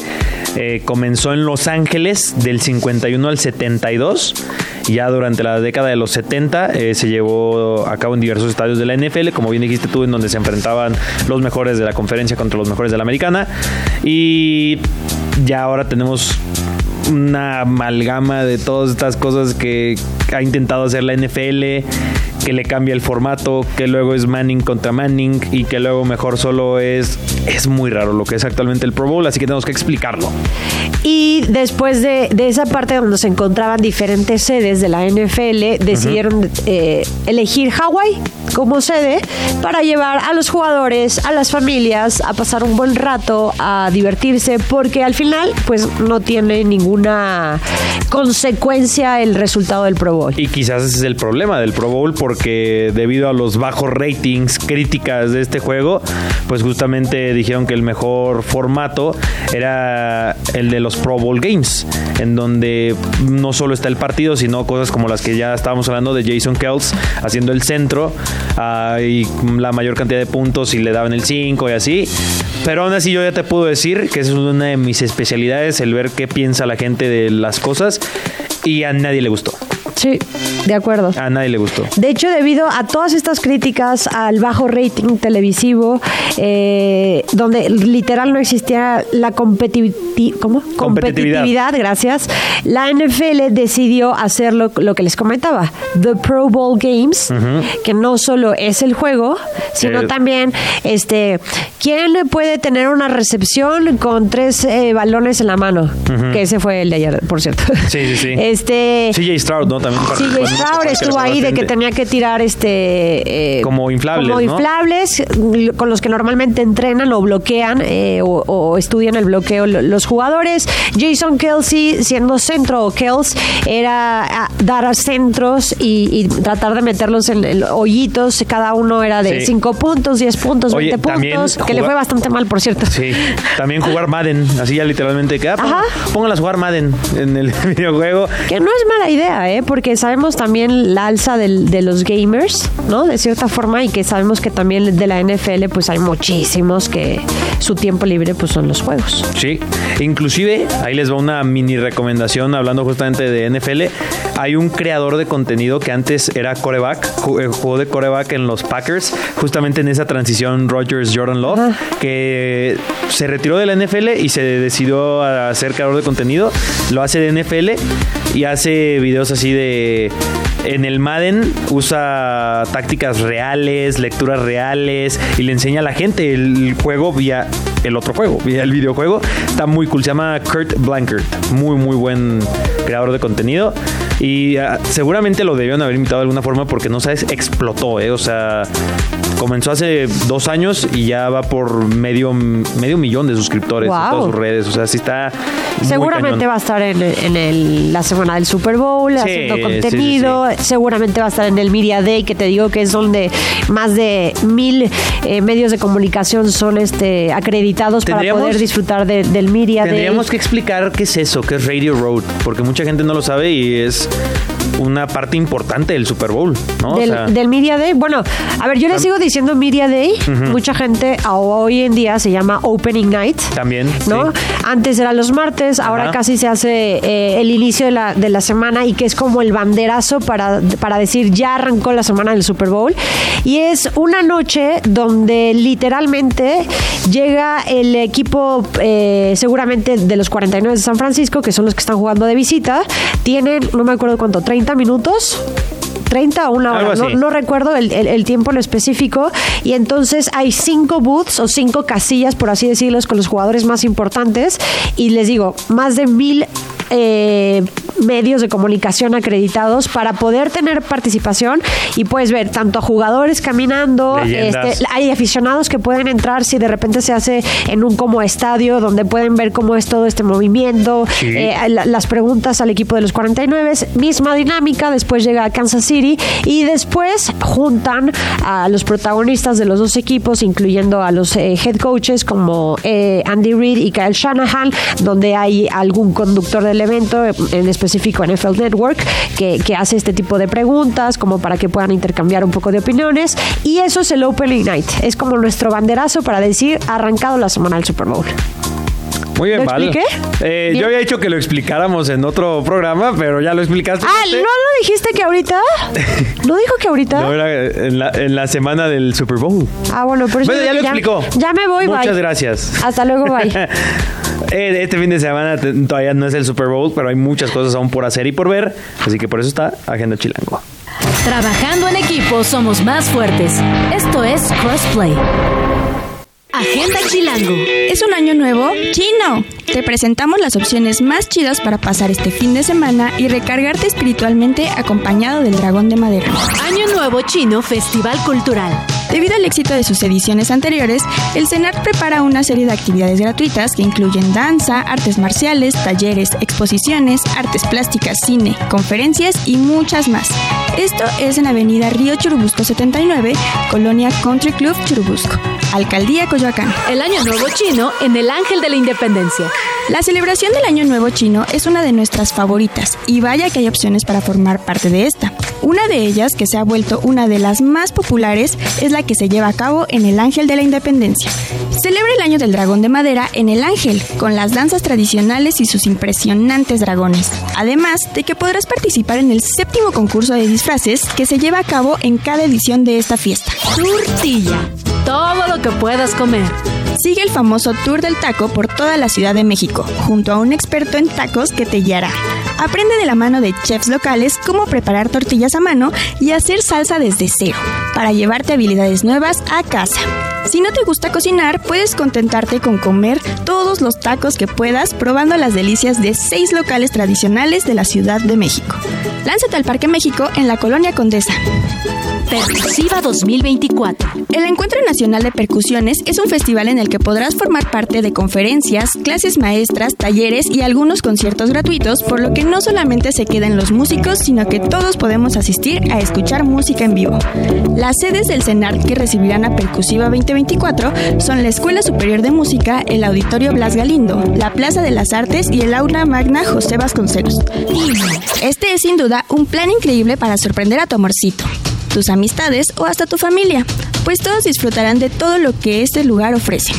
eh, comenzó en Los Ángeles del 51 al 72. y Ya durante la década de los 70 eh, se llevó a cabo en diversos estadios de la NFL, como bien dijiste tú, en donde se enfrentaban los mejores de la conferencia contra los mejores de la americana. Y ya ahora tenemos una amalgama de todas estas cosas que ha intentado hacer la NFL, que le cambia el formato, que luego es Manning contra Manning y que luego mejor solo es... Es muy raro lo que es actualmente el Pro Bowl, así que tenemos que explicarlo. Y después de, de esa parte donde se encontraban diferentes sedes de la NFL, decidieron eh, elegir Hawái como sede para llevar a los jugadores, a las familias, a pasar un buen rato, a divertirse, porque al final, pues no tiene ninguna consecuencia el resultado del Pro Bowl. Y quizás ese es el problema del Pro Bowl porque debido a los bajos ratings críticas de este juego, pues justamente dijeron que el mejor formato era el de los Pro Bowl Games, en donde no solo está el partido, sino cosas como las que ya estábamos hablando de Jason Kelce haciendo el centro ah, y la mayor cantidad de puntos y le daban el 5 y así. Pero aún así yo ya te puedo decir que es una de mis especialidades, el ver qué piensa la gente de las cosas y a nadie le gustó. Sí, de acuerdo. A nadie le gustó. De hecho, debido a todas estas críticas al bajo rating televisivo, eh, donde literal no existía la competiti- ¿cómo? Competitividad. gracias, la NFL decidió hacer lo, lo que les comentaba, The Pro Bowl Games, que no solo es el juego, sino también, este, ¿quién puede tener una recepción con tres eh, balones en la mano? Que ese fue el de ayer, por cierto. Sí, sí, sí. Este, CJ Stroud, ¿no? También en uno, Stroud que estuvo ahí de que tenía que tirar este eh, Como inflables, como ¿no? inflables con los que normalmente entrenan o bloquean eh, o, o estudian el bloqueo lo- los jugadores. Jason Kelsey siendo centro o Kels era dar a centros y, y tratar de meterlos en, en hoyitos. Cada uno era de Sí. 5 puntos, 10 puntos, Oye, 20 también puntos, que le fue bastante mal, por cierto. Sí, también jugar Madden, así ya literalmente que ah, póngalas a jugar Madden en el videojuego. Que no es mala idea, ¿eh? Porque sabemos también la alza del- de los gamers, ¿no? De cierta forma, y que sabemos que también de la NFL, pues hay muchísimos que su tiempo libre, pues son los juegos. Sí, inclusive ahí les va una mini recomendación hablando justamente de NFL. Hay un creador de contenido que antes era coreback, eh, jugó de coreback en los Packers, justamente en esa transición Rogers Jordan Love, Ajá. que se retiró de la NFL y se decidió a ser creador de contenido. Lo hace de NFL y hace videos así de en el Madden usa tácticas reales, lecturas reales y le enseña a la gente el juego vía el otro juego, vía el videojuego. Está muy cool, se llama Kurt Blankert. Muy, muy buen creador de contenido. Y ah, seguramente lo debieron haber invitado de alguna forma porque no sabes, explotó, ¿eh? O sea, comenzó hace dos años y ya va por medio, medio millón de suscriptores en todas sus redes. O sea, sí está. Seguramente va a estar en, en el- la semana del Super Bowl Sí, haciendo sí, contenido. Seguramente va a estar en el Media Day, que te digo que es donde más de mil eh, medios de comunicación son este acreditados para poder disfrutar de- del Media Day. Tendríamos que explicar qué es eso, qué es Radio Road, porque mucha gente no lo sabe y es Records. Una parte importante del Super Bowl, ¿no? O Del, sea, del Media Day. Bueno, a ver, yo le sigo diciendo Media Day. Mucha gente hoy en día se llama Opening Night. también. ¿no? sí. Antes era los martes, ahora Ajá. casi se hace eh, el inicio de la, de la semana y que es como el banderazo para, para decir ya arrancó la semana del Super Bowl. Y es una noche donde literalmente llega el equipo eh, seguramente de los 49 de San Francisco, que son los que están jugando de visita. Tienen, no me acuerdo cuánto, 30 minutos. 30 o una hora, no, recuerdo el, el- el tiempo en específico. Y entonces hay cinco booths o cinco casillas, por así decirlo, con los jugadores más importantes. Y les digo, más de mil eh, medios de comunicación acreditados para poder tener participación y puedes ver tanto a jugadores caminando, este, hay aficionados que pueden entrar si de repente se hace en un como estadio donde pueden ver cómo es todo este movimiento, Sí. eh, la- las preguntas al equipo de los 49, misma dinámica, después llega a Kansas City y después juntan a los protagonistas de los dos equipos, incluyendo a los eh, head coaches como eh, Andy Reid y Kyle Shanahan, donde hay algún conductor del evento, en específico NFL Network, que, que hace este tipo de preguntas como para que puedan intercambiar un poco de opiniones y eso es el Opening Night, es como nuestro banderazo para decir arrancado la semana del Super Bowl. Muy bien, ¿Lo Val. expliqué? Eh, Bien. yo había dicho que lo explicáramos en otro programa, pero ya lo explicaste. Ah. ¿no lo dijiste que ahorita? ¿No dijo que ahorita? No, era en la, en la semana del Super Bowl. Ah, bueno, pero Bueno, ya lo explicó. Ya me voy, Muchas bye. gracias. Hasta luego, bye. Eh, Este fin de semana todavía no es el Super Bowl, pero hay muchas cosas aún por hacer y por ver, así que por eso está Agenda Chilango. Trabajando en equipo somos más fuertes. Esto es Crossplay. Agenda Chilango. ¿Es un año nuevo? ¡Chino! Te presentamos las opciones más chidas para pasar este fin de semana y recargarte espiritualmente acompañado del dragón de madera. Año Nuevo Chino Festival Cultural. Debido al éxito de sus ediciones anteriores, el CENART prepara una serie de actividades gratuitas que incluyen danza, artes marciales, talleres, exposiciones, artes plásticas, cine, conferencias y muchas más. Esto es en Avenida Río Churubusco 79, Colonia Country Club Churubusco, Alcaldía Coyoacán. El Año Nuevo Chino en el Ángel de la Independencia. La celebración del Año Nuevo Chino es una de nuestras favoritas y vaya que hay opciones para formar parte de esta. Una de ellas, que se ha vuelto una de las más populares, es la que se lleva a cabo en el Ángel de la Independencia. Celebra el Año del Dragón de Madera en el Ángel, con las danzas tradicionales y sus impresionantes dragones. Además de que podrás participar en el séptimo concurso de disfraces que se lleva a cabo en cada edición de esta fiesta. Tortilla. Todo lo que puedas comer. Sigue el famoso Tour del Taco por toda la Ciudad de México, junto a un experto en tacos que te guiará. Aprende de la mano de chefs locales cómo preparar tortillas a mano y hacer salsa desde cero, para llevarte habilidades nuevas a casa. Si no te gusta cocinar, puedes contentarte con comer todos los tacos que puedas probando las delicias de seis locales tradicionales de la Ciudad de México. Lánzate al Parque México en la Colonia Condesa. Percusiva 2024. El Encuentro Nacional de Percusiones es un festival en el que podrás formar parte de conferencias, clases maestras, talleres y algunos conciertos gratuitos, por lo que no solamente se quedan los músicos, sino que todos podemos asistir a escuchar música en vivo. Las sedes del CENART que recibirán a Percusiva 2024 son la Escuela Superior de Música, el Auditorio Blas Galindo, la Plaza de las Artes y el Aula Magna José Vasconcelos. Este es sin duda un plan increíble para sorprender a tu amorcito tus amistades o hasta tu familia, pues todos disfrutarán de todo lo que este lugar ofrece.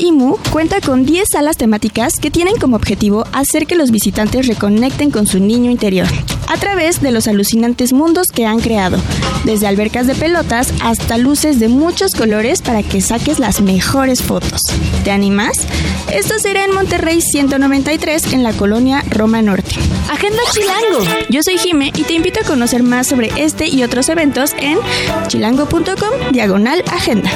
IMU cuenta con 10 salas temáticas que tienen como objetivo hacer que los visitantes reconecten con su niño interior. a través de los alucinantes mundos que han creado, desde albercas de pelotas hasta luces de muchos colores para que saques las mejores fotos. ¿Te animas? Esto será en Monterrey 193 en la colonia Roma Norte. Agenda Chilango. Yo soy Jime y te invito a conocer más sobre este y otros eventos en chilango.com diagonal agenda.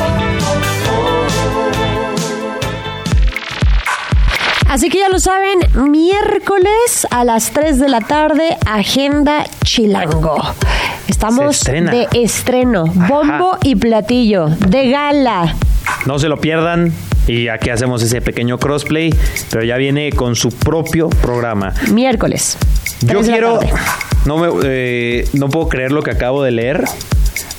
Así que ya lo saben, miércoles a las 3 de la tarde, Agenda Chilango. Estamos de estreno, bombo y platillo, de gala. No se lo pierdan. Y aquí hacemos ese pequeño crossplay, pero ya viene con su propio programa. Miércoles. Yo 3 de la quiero, no me, eh, no puedo creer lo que acabo de leer.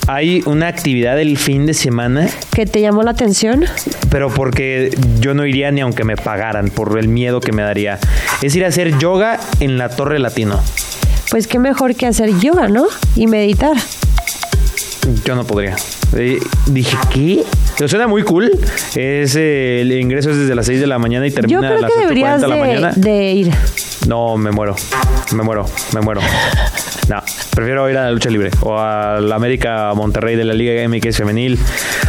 Hay una actividad el fin de semana, ¿Qué te llamó la atención? pero porque yo no iría ni aunque me pagaran por el miedo que me daría. Es ir a hacer yoga en la Torre Latino. Pues qué mejor que hacer yoga, ¿no? Y meditar. Yo no podría. Eh, dije, ¿qué? Pero suena muy cool. Es, eh, el ingreso es desde las 6 de la mañana y Yo termina a las que deberías 8.40 de la mañana. de, de ir. No, me muero. Me muero, me muero. No, prefiero ir a la lucha libre o a la América Monterrey de la Liga MX femenil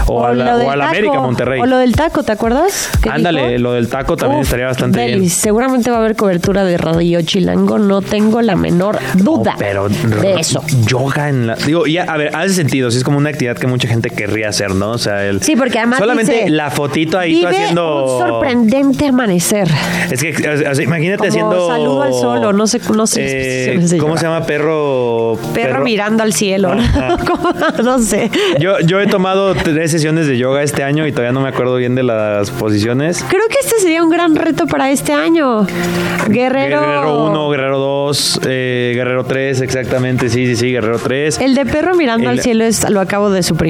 o, a la, lo del o a la taco, América Monterrey. O lo del taco, ¿te acuerdas? ¿Qué Ándale, dijo? lo del taco también Uf, estaría bastante Delis, bien. Seguramente va a haber cobertura de Radio Chilango, no tengo la menor duda No, pero de eso. yoga en la digo ya a ver hace sentido sí es como una actividad que mucha gente querría hacer no o sea el Sí, porque además solamente dice, la fotito ahí tú Vive haciendo un sorprendente amanecer. es que o sea, imagínate Como haciendo saludo al sol, o no sé- no sé eh, de cómo se llama perro Perro, mirando al cielo, ¿no? Sé. Yo, yo he tomado tres sesiones de yoga este año y todavía no me acuerdo bien de las posiciones. Creo que este sería un gran reto para este año. Guerrero. Guerrero 1, Guerrero 2, eh, Guerrero 3, exactamente, sí, sí, sí, Guerrero 3. El de perro mirando El- al cielo es, lo acabo de super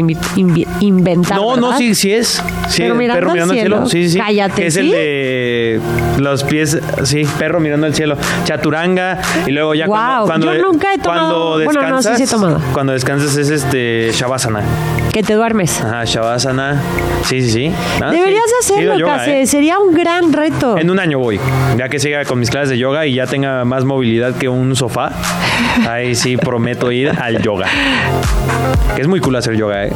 inventar. No, no, sí, sí es. Sí, mirando perro al mirando al cielo. cielo. Sí, sí, sí. Cállate, Es ¿sí? el de los pies, sí, perro mirando al cielo. Chaturanga. Y luego ya cuando, yo nunca he tomado- Cuando bueno, no, sí, descansas. sí he tomado. Cuando descansas es este Shavasana. Que te duermes. Ajá, Shavasana. Sí, sí, sí. Ah, Deberías sí. hacerlo, yoga. ¿eh? Sería un gran reto. En un año voy, ya que siga con mis clases de yoga y ya tenga más movilidad que un sofá. Ahí sí prometo ir al yoga. Que es muy cool hacer yoga, ¿eh?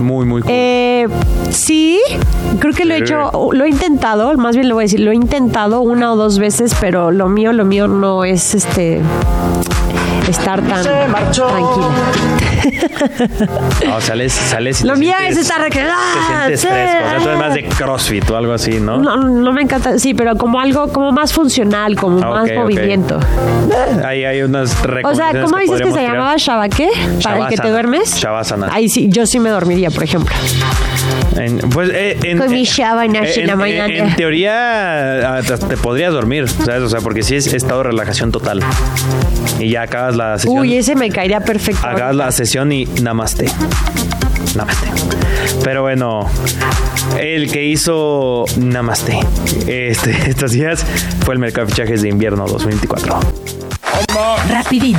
Muy, muy cool. Eh, sí, creo que lo he hecho, lo he intentado, más bien lo voy a decir, lo he intentado una o dos veces, pero lo mío, lo mío no es este estar tan tranquila. No, sales, sales y Lo te mío es estar Te tranquila. sientes fresco. O sea, tú eres más de crossfit o algo así, ¿no? No, no me encanta, sí, pero como algo como más funcional, como Ah, más movimiento. Ahí hay unas O sea, ¿cómo dices que se llamaba Shaba qué? Para el que te Shavasana. duermes. Shavasana. Ahí sí, yo sí me dormiría, por ejemplo. En- pues, eh, en, Con mi eh, Shavana en- en la en- teoría, te, te podrías dormir, ¿sabes? O sea, porque sí es estado de relajación total. Y ya acabas la sesión. Uy, ese me caería perfecto. Hagas la sesión y namaste. Namaste. Pero bueno, el que hizo Namaste este, estos días fue el mercado de fichajes de invierno 2024. Rapidín.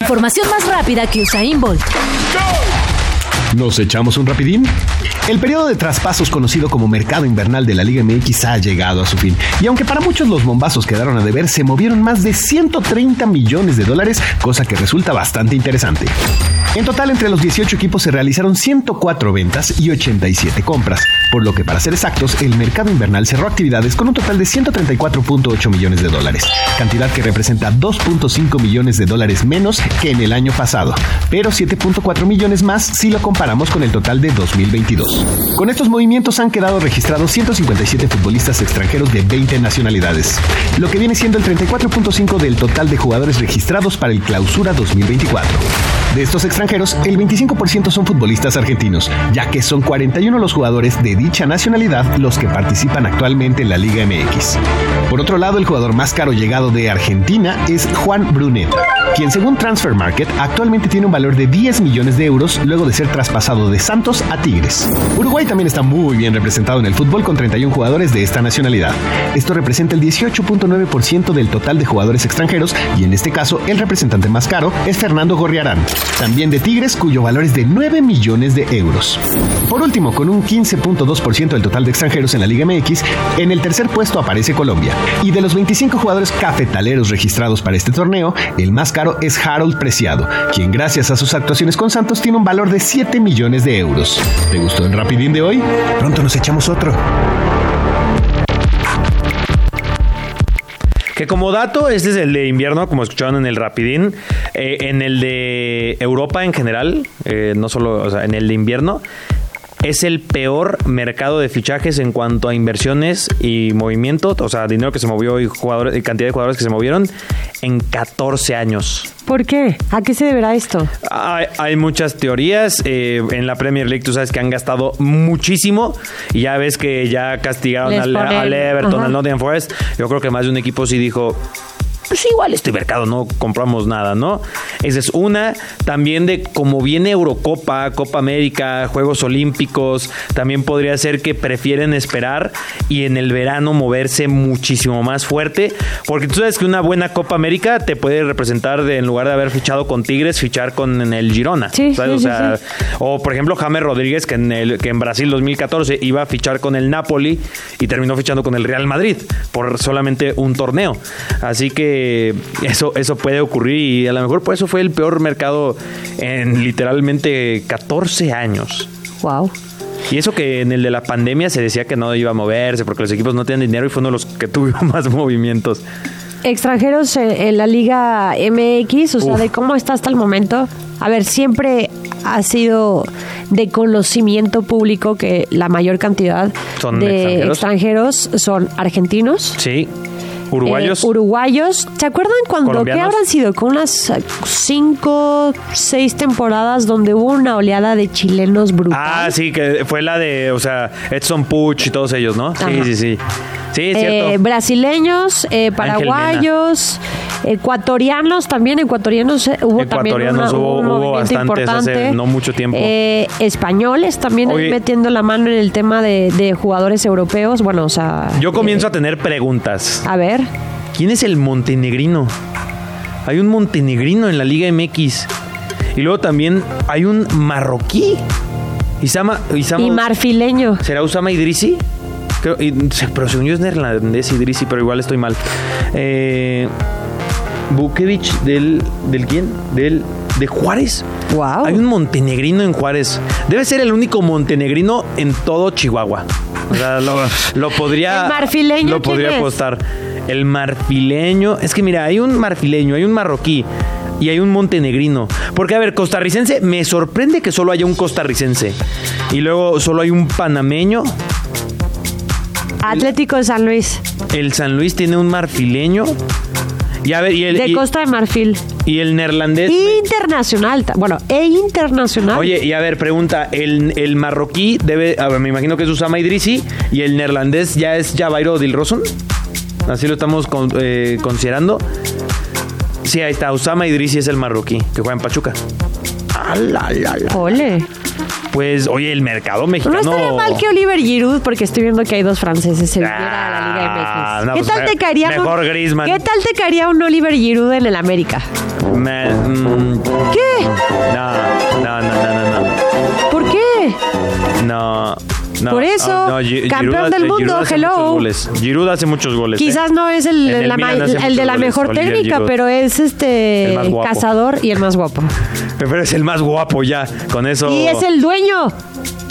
Información más rápida que Usain Bolt. ¿Nos echamos un rapidín? El periodo de traspasos conocido como mercado invernal de la Liga MX ha llegado a su fin. Y aunque para muchos los bombazos quedaron a deber, se movieron más de 130 millones de dólares, cosa que resulta bastante interesante. En total, entre los 18 equipos se realizaron 104 ventas y 87 compras, por lo que para ser exactos, el mercado invernal cerró actividades con un total de 134.8 millones de dólares, cantidad que representa 2.5 millones de dólares menos que en el año pasado, pero 7.4 millones más si lo comparamos con el total de 2022. Con estos movimientos han quedado registrados 157 futbolistas extranjeros de 20 nacionalidades, lo que viene siendo el 34.5 del total de jugadores registrados para el Clausura 2024. De estos extranjeros, el 25% son futbolistas argentinos, ya que son 41 los jugadores de dicha nacionalidad los que participan actualmente en la Liga MX. Por otro lado, el jugador más caro llegado de Argentina es Juan Brunet, quien según Transfer Market actualmente tiene un valor de 10 millones de euros luego de ser traspasado de Santos a Tigres. Uruguay también está muy bien representado en el fútbol con 31 jugadores de esta nacionalidad. Esto representa el 18.9% del total de jugadores extranjeros y en este caso el representante más caro es Fernando Gorriarán, también de Tigres, cuyo valor es de 9 millones de euros. Por último, con un 15.2% del total de extranjeros en la Liga MX, en el tercer puesto aparece Colombia. Y de los 25 jugadores cafetaleros registrados para este torneo, el más caro es Harold Preciado, quien gracias a sus actuaciones con Santos tiene un valor de 7 millones de euros. ¿Te gustó el Rapidín de hoy? Pronto nos echamos otro. Que como dato, este es el de invierno, como escucharon en el Rapidín. Eh, en el de Europa en general, eh, no solo, o sea, en el de invierno, es el peor mercado de fichajes en cuanto a inversiones y movimiento, o sea, dinero que se movió y, jugadores, y cantidad de jugadores que se movieron en 14 años. ¿Por qué? ¿A qué se deberá esto? Hay, hay muchas teorías. eh, en la Premier League tú sabes que han gastado muchísimo y ya ves que ya castigaron al, Everton, ajá. al Nottingham Forest. Yo creo que más de un equipo sí dijo... Pues igual este mercado no compramos nada, ¿no? Esa es una. También de como viene Eurocopa, Copa América, Juegos Olímpicos, también podría ser que prefieren esperar y en el verano moverse muchísimo más fuerte. Porque tú sabes que una buena Copa América te puede representar de, en lugar de haber fichado con Tigres, fichar con el Girona. Sí, ¿sabes? sí, o sea, sí. o por ejemplo James Rodríguez, que en, el, que en Brasil 2014 iba a fichar con el Napoli y terminó fichando con el Real Madrid por solamente un torneo. Así que eso, eso puede ocurrir y a lo mejor por eso fue el peor mercado en literalmente 14 años. Wow. Y eso que en el de la pandemia se decía que no iba a moverse porque los equipos no tenían dinero y fue uno de los que tuvo más movimientos. Extranjeros en, en la Liga MX, o sea, de cómo está hasta el momento. A ver, siempre ha sido de conocimiento público que la mayor cantidad Son de extranjeros. extranjeros son argentinos. Sí. Uruguayos. Eh, uruguayos. ¿Se acuerdan cuando, ¿qué habrán sido? Con unas eh, cinco, seis temporadas donde hubo una oleada de chilenos brutal. Ah, sí, que fue la de, o sea, Edson Puch y todos ellos, ¿no? Sí, Ajá. sí, sí. Sí, es Eh, cierto. brasileños, eh, paraguayos, ecuatorianos también, ecuatorianos eh, hubo también Ecuatorianos una- hubo- un hubo bastantes hace no mucho tiempo. Eh, españoles también Oye. metiendo la mano en el tema de, de jugadores europeos, bueno, o sea... Yo comienzo eh, a tener preguntas. a ver, ¿Quién es el montenegrino? Hay un montenegrino en la Liga MX. Y luego también hay un marroquí. Isama, Isama- y marfileño. ¿Será Usama Idrisi? Creo- pero según yo es neerlandés Idrisi, pero igual estoy mal. Eh, Bukevich del, ¿del quién? Del, de Juárez. Wow. Hay un montenegrino en Juárez. Debe ser el único montenegrino en todo Chihuahua. O sea, lo, lo podría. ¿El marfileño Lo podría es? apostar. El marfileño. Es que mira, hay un marfileño, hay un marroquí. Y hay un montenegrino. Porque, a ver, costarricense, me sorprende que solo haya un costarricense. Y luego solo hay un panameño. Atlético de San Luis, El San Luis tiene un marfileño. Y a ver, y el, de y- Costa de Marfil. y el neerlandés. Internacional, bueno, e internacional. Oye, y a ver, pregunta, el, el marroquí debe, a ver, me imagino que es Usama Idrisi y el neerlandés ya es Javairo Dilrosun. Así lo estamos con- eh, considerando. Sí, ahí está, Usama Idrisi es el marroquí que juega en Pachuca. Ah, la, la, la. Ole. Pues, oye, el mercado No mexicano. estaría mal que Oliver Giroud, porque estoy viendo que hay dos franceses, se viniera a la Liga Ah, MX. no, ¿Qué pues, tal te caería mejor un, Griezmann. ¿Qué tal te caería un Oliver Giroud en el América? Me- mm, ¿Qué? no, no, no, no, no, no. ¿Por qué? No. No, Por eso, no, no, Gi- campeón del mundo, hello. Giroud hace muchos goles. ¿eh? Quizás no es el, la de la goles, mejor Olivier técnica, Giroud. pero es este cazador y el más guapo. Pero es el más guapo ya. Con eso. Y es el dueño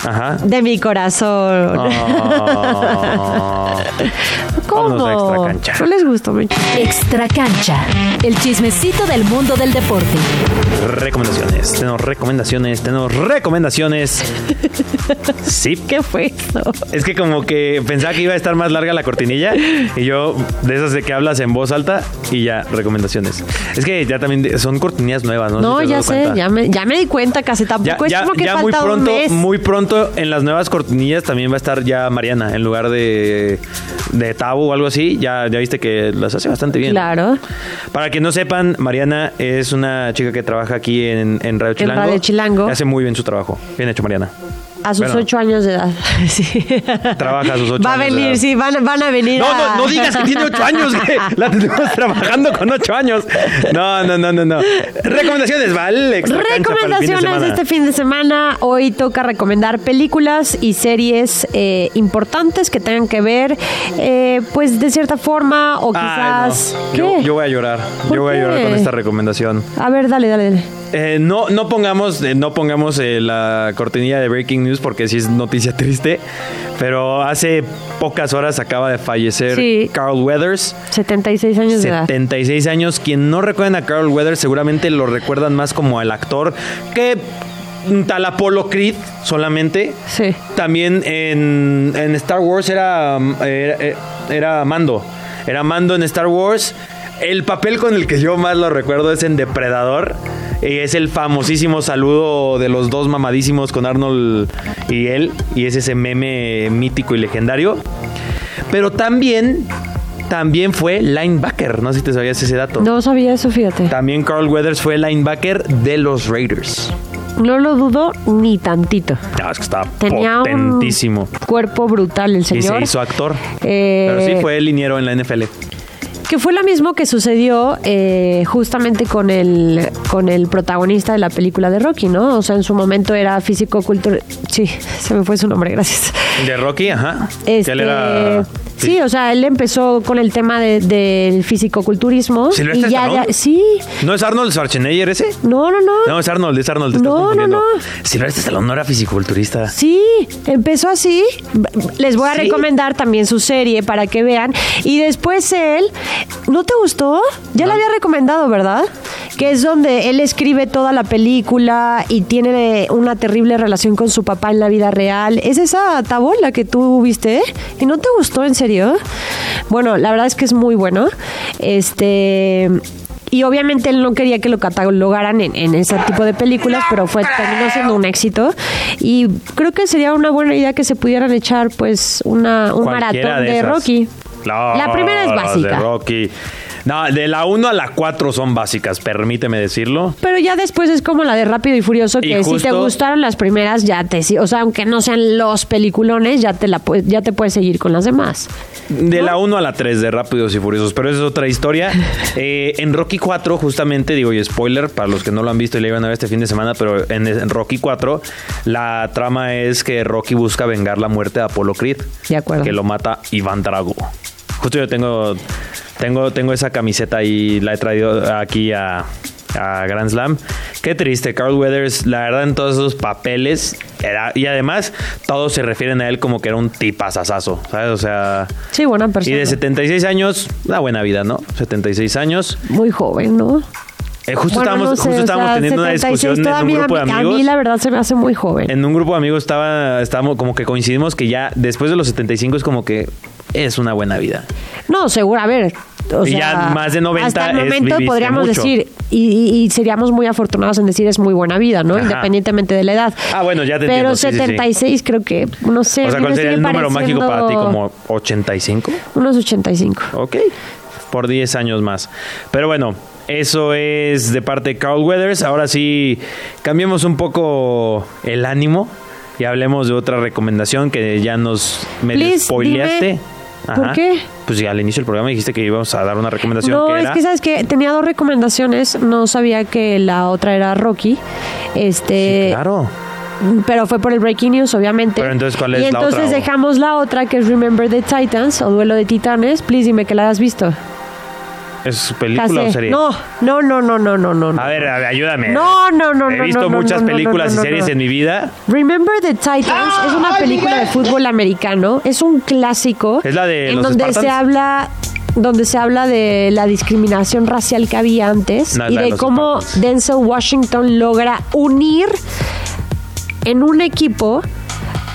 Ajá. de mi corazón. Ah. ¿Cómo? A Extra Cancha. No les gustó mucho. Extra cancha. El chismecito del mundo del deporte. Recomendaciones. Tenemos recomendaciones. Tenemos recomendaciones. Sí. ¿Qué fue eso? Es que como que pensaba que iba a estar más larga la cortinilla y yo de esas de que hablas en voz alta y ya, recomendaciones. Es que ya también son cortinillas nuevas, ¿no? No, Si ya sé, ya me, ya me di cuenta casi tampoco Ya, es ya- como que ya muy falta un pronto, mes. muy pronto en las nuevas cortinillas también va a estar ya Mariana en lugar de, de Tabo o algo así. Ya, ya viste que las hace bastante bien. Claro. Para que no sepan, Mariana es una chica que trabaja aquí en, en Radio Chilango. Radio Chilango. Hace muy bien su trabajo. Bien hecho, Mariana. A sus Bueno. ocho años de edad. Sí. Trabaja a sus ocho Va a años de venir, edad. sí, van, van a venir. No, a- no, no digas que tiene ocho años, que la tenemos trabajando con ocho años. No, no, no, no, no. Recomendaciones, ¿vale? Fin de Recomendaciones este fin de semana. Hoy toca recomendar películas y series eh, importantes que tengan que ver, eh, pues de cierta forma o Ay, quizás. no. Yo, yo voy a llorar. ¿Por Yo voy a llorar con esta recomendación. A ver, dale, dale, dale. Eh, no, no pongamos, eh, no pongamos eh, la cortinilla de Breaking News porque sí es noticia triste. Pero hace pocas horas acaba de fallecer Sí. Carl Weathers. 76 años de edad. 76 años. Quien no recuerden a Carl Weathers seguramente lo recuerdan más como el actor que tal Apollo Creed solamente. Sí. También en, en Star Wars era, mm, era, era Mando. Era Mando en Star Wars. El papel con el que yo más lo recuerdo es en Depredador. Y es el famosísimo saludo de los dos mamadísimos con Arnold y él. Y es ese meme mítico y legendario. Pero también, también fue linebacker. No sé si te sabías ese dato. No sabía eso, fíjate. También Carl Weathers fue linebacker de los Raiders. No lo dudo ni tantito. No, es que estaba Tenía potentísimo. un cuerpo brutal el Y se señor. hizo actor. Eh, Pero sí fue liniero en la NFL. Que fue lo mismo que sucedió eh, justamente con el, con el protagonista de la película de Rocky, ¿no? O sea, en su momento era físico cultural. Sí, se me fue su nombre, gracias. De Rocky, ajá. Este, él era- sí. o sea, él empezó con el tema de- del fisicoculturismo. ¿Silvestre y ya, sí. ¿No es Arnold Schwarzenegger ese? No, no, no. No, es Arnold, es Arnold. Te estás No, no, no. Silvestre Stallone no era fisiculturista. Sí, empezó así. Les voy a Sí. recomendar también su serie para que vean. Y después él, ¿no te gustó? Ya la había recomendado, ¿verdad? Que es donde él escribe toda la película y tiene una terrible relación con su papá en la vida real. ¿Es esa La que tú viste? ¿Y no te gustó en serio? Bueno, la verdad es que es muy bueno. Este. Y obviamente él no quería que lo catalogaran en, en ese tipo de películas, pero fue terminó siendo un éxito. Y creo que sería una buena idea que se pudieran echar pues una, un Cualquiera maratón de. Rocky. No, La primera es básica. De Rocky. No, de la 1 a la 4 son básicas, permíteme decirlo. Pero ya después es como la de Rápido y Furioso, Y que si te gustaron las primeras, ya te... O sea, aunque no sean los peliculones, ya te, la, ya te puedes seguir con las demás. De la 1 a la 3 de Rápidos y Furiosos, pero esa es otra historia. Eh, en Rocky 4, justamente, digo, y spoiler para los que no lo han visto y le iban a ver este fin de semana, pero en, en Rocky 4, la trama es que Rocky busca vengar la muerte de Apollo Creed. De acuerdo. Que lo mata Iván Drago. Justo yo tengo, tengo, tengo esa camiseta y la he traído aquí a, a Grand Slam. Qué triste, Carl Weathers, la verdad, en todos esos papeles. Era, y además, todos se refieren a él como que era un tipazazazo, ¿sabes? O sea. Sí, buena Y persona. de 76 años, una buena vida, ¿no? 76 años. Muy joven, ¿no? Eh, justo Bueno, estábamos, no sé, justo estábamos sea, teniendo una 76 discusión en un grupo de amigos. A mí la verdad se me hace muy joven. En un grupo de amigos estaba, estábamos como que coincidimos que ya después de los 75 es como que es una buena vida. No, seguro, a ver. O Y sea, ya más de 90 Hasta el es momento viviste podríamos mucho. decir, y, y- seríamos muy afortunados en decir es muy buena vida, ¿no? Ajá. Independientemente de la edad. Ah, bueno, ya te Pero entiendo, sí, sí, sí. 76 creo que, no sé. O sea, ¿cuál me sería el número mágico para ti? ¿Como 85? Unos 85. Ok. Por 10 años más. Pero bueno, eso es de parte de Carl Weathers. Ahora sí, cambiemos un poco el ánimo y hablemos de otra recomendación que ya nos medio Please, spoileaste. dime, ¿por qué? Pues ya al inicio del programa dijiste que íbamos a dar una recomendación No, que es que sabes que tenía dos recomendaciones, no sabía que la otra era Rocky. Este, Claro. pero fue por el Breaking News, obviamente. Pero entonces, ¿cuál y es la entonces otra, o? dejamos la otra que es Remember the Titans o Duelo de Titanes. Please dime que la has visto. ¿Es película o serie? No, no, no, no, no, no, no. A ver, a ver, ayúdame. No, no, no, He no, visto no, no, muchas no, películas no, no, y series no. en mi vida. Remember the Titans es una película de fútbol americano, es un clásico ¿Es la de en los donde se habla donde se habla de la discriminación racial que había antes y de cómo Spartans. Denzel Washington logra unir en un equipo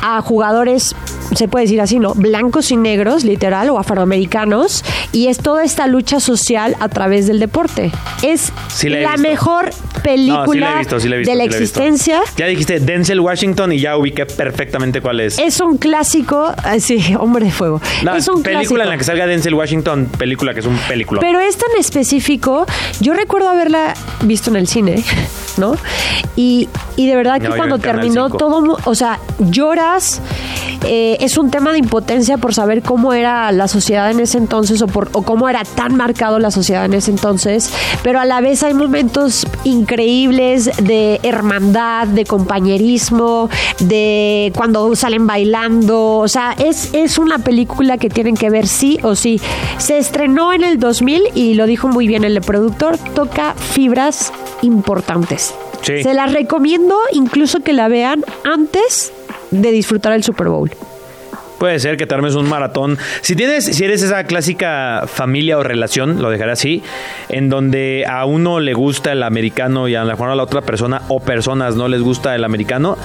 a jugadores se puede decir así, ¿no? Blancos y negros, literal, o afroamericanos, y es toda esta lucha social a través del deporte. Es Sí la mejor No, sí película la he visto, sí la he visto, de la existencia. Ya dijiste Denzel Washington y ya ubiqué perfectamente cuál es. Es un clásico, ah, sí, hombre de fuego. No, es un película clásico. en la que salga Denzel Washington, película que es un película. Pero esta en específico, yo recuerdo haberla visto en el cine. ¿no? Y, y de verdad que cuando terminó 5. todo, o sea, lloras. Eh, es un tema de impotencia por saber cómo era la sociedad en ese entonces o, por, o cómo era tan marcado la sociedad en ese entonces, pero a la vez hay momentos increíbles de hermandad, de compañerismo, de cuando salen bailando, o sea, es, es una película que tienen que ver sí o sí. Se estrenó en el 2000 y lo dijo muy bien el productor, toca fibras importantes. Sí. Se las recomiendo incluso que la vean antes de disfrutar el Super Bowl. Puede ser que te armes un maratón. Si tienes, si eres esa clásica familia o relación, lo dejaré así, en donde a uno le gusta el americano y a lo mejor a la otra persona o personas no les gusta el americano,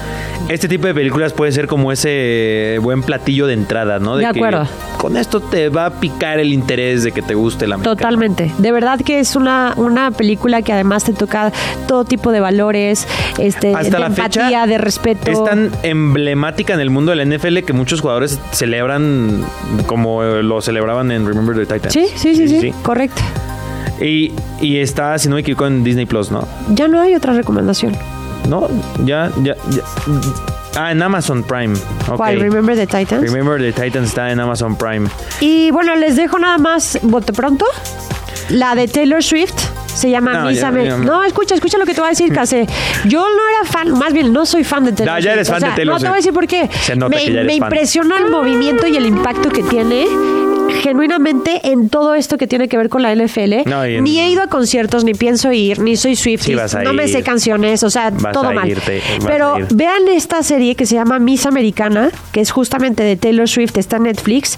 este tipo de películas puede ser como ese buen platillo de entrada, ¿no? De acuerdo. Con esto te va a picar el interés de que te guste el americano. Totalmente. De verdad que es una, una película que además te toca todo tipo de valores, este, Hasta de la empatía, fecha de respeto. Es tan emblemática en el mundo de la NFL que muchos jugadores celebran como eh, lo celebraban en Remember the Titans. Sí, sí, sí, sí, correcto. Y, y está, si no me equivoco, en Disney Plus, ¿no? Ya no hay otra recomendación. No, ya, ya, ya. Ah, en Amazon Prime. ok. ¿Cuál? Remember the Titans. Remember the Titans está en Amazon Prime. Y bueno, les dejo nada más, bote pronto, la de Taylor Swift. Se llama No, Miss ya- ya- No, escucha, escucha lo que te voy a decir, Case. Yo no era fan, más bien no soy fan de Taylor No, ya eres fan de Taylor No, te voy a decir por qué. Se nota me que ya eres me fan. impresiona el movimiento y el impacto que tiene genuinamente en todo esto que tiene que ver con la NFL. No, en- Ni he ido a conciertos, ni pienso ir, ni soy Swift, Sí, no me sé canciones, o sea, Vas todo mal. irte, Pero vean esta serie que se llama Miss Americana, que es justamente de Taylor Swift, está en Netflix.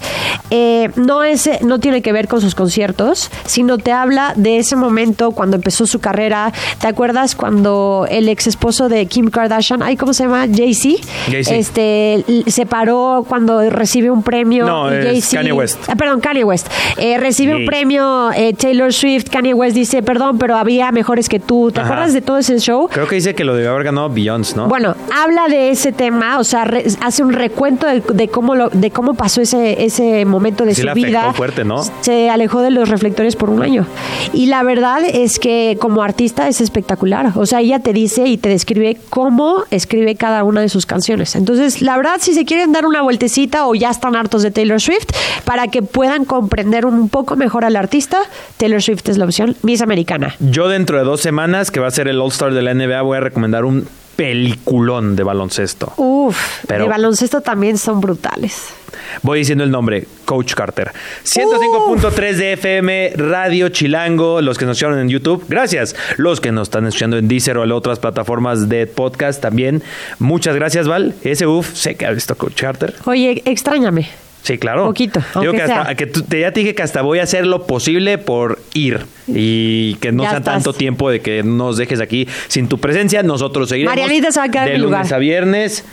Eh, no, es, no tiene que ver con sus conciertos, sino te habla de ese momento cuando empezó su carrera. ¿Te acuerdas cuando el ex esposo de Kim Kardashian, ay, ¿cómo se llama? Jay-Z, Jay-Z. este, se paró cuando recibe un premio. No, es Kanye West. Ah, perdón, Kanye West. Eh, recibe un premio eh, Taylor Swift, Kanye West dice, perdón, pero había mejores que tú. ¿Te Ajá. acuerdas de todo ese show? Creo que dice que lo debió haber ganado Beyoncé, ¿no? Bueno, habla de ese tema, o sea, re- hace un recuento de, de cómo lo, de cómo pasó ese, ese momento de Sí su vida. fuerte, ¿no? Se alejó de los reflectores por un año. Y la verdad es que como artista es espectacular. O sea, ella te dice y te describe cómo escribe cada una de sus canciones. Entonces, la verdad, si se quieren dar una vueltecita o ya están hartos de Taylor Swift, para que puedan comprender un poco mejor al artista, Taylor Swift es la opción Miss Americana. Yo dentro de dos semanas, que va a ser el All-Star de la NBA, voy a recomendar un peliculón de baloncesto. Uf, Pero- de baloncesto también son brutales. Voy diciendo el nombre, Coach Carter. 105.3 de FM, Radio Chilango, los que nos escucharon en YouTube, gracias. Los que nos están escuchando en Deezer o en otras plataformas de podcast también, muchas gracias, Val. Ese UF, sé que has visto Coach Carter. Oye, extrañame. Sí, claro. Poquito, Digo que hasta, que tú- te, ya te dije que hasta voy a hacer lo posible por ir y que no Ya sea estás. tanto tiempo de que nos dejes aquí sin tu presencia. Nosotros seguiremos. Marianita se va a quedar de en mi lunes a viernes.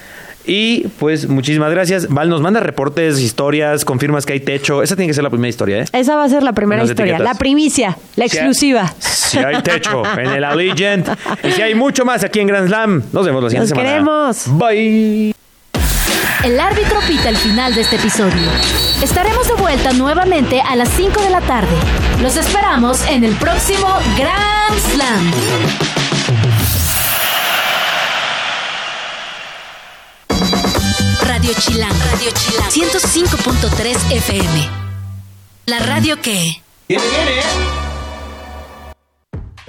Y pues muchísimas gracias. Val, nos manda reportes, historias, confirmas que hay techo. Esa tiene que ser la primera historia, ¿eh? Esa va a ser la primera Nos historia, etiquetas. la primicia, la Si hay- exclusiva. Si hay techo en el Allegiant. Y si hay mucho más aquí en Grand Slam. Nos vemos la siguiente semana. queremos. Bye. El árbitro pita el final de este episodio. Estaremos de vuelta nuevamente a las 5 de la tarde. Los esperamos en el próximo Grand Slam. Radio Chilán, Radio Chilán, 105.3 FM. La radio que... Viene, viene.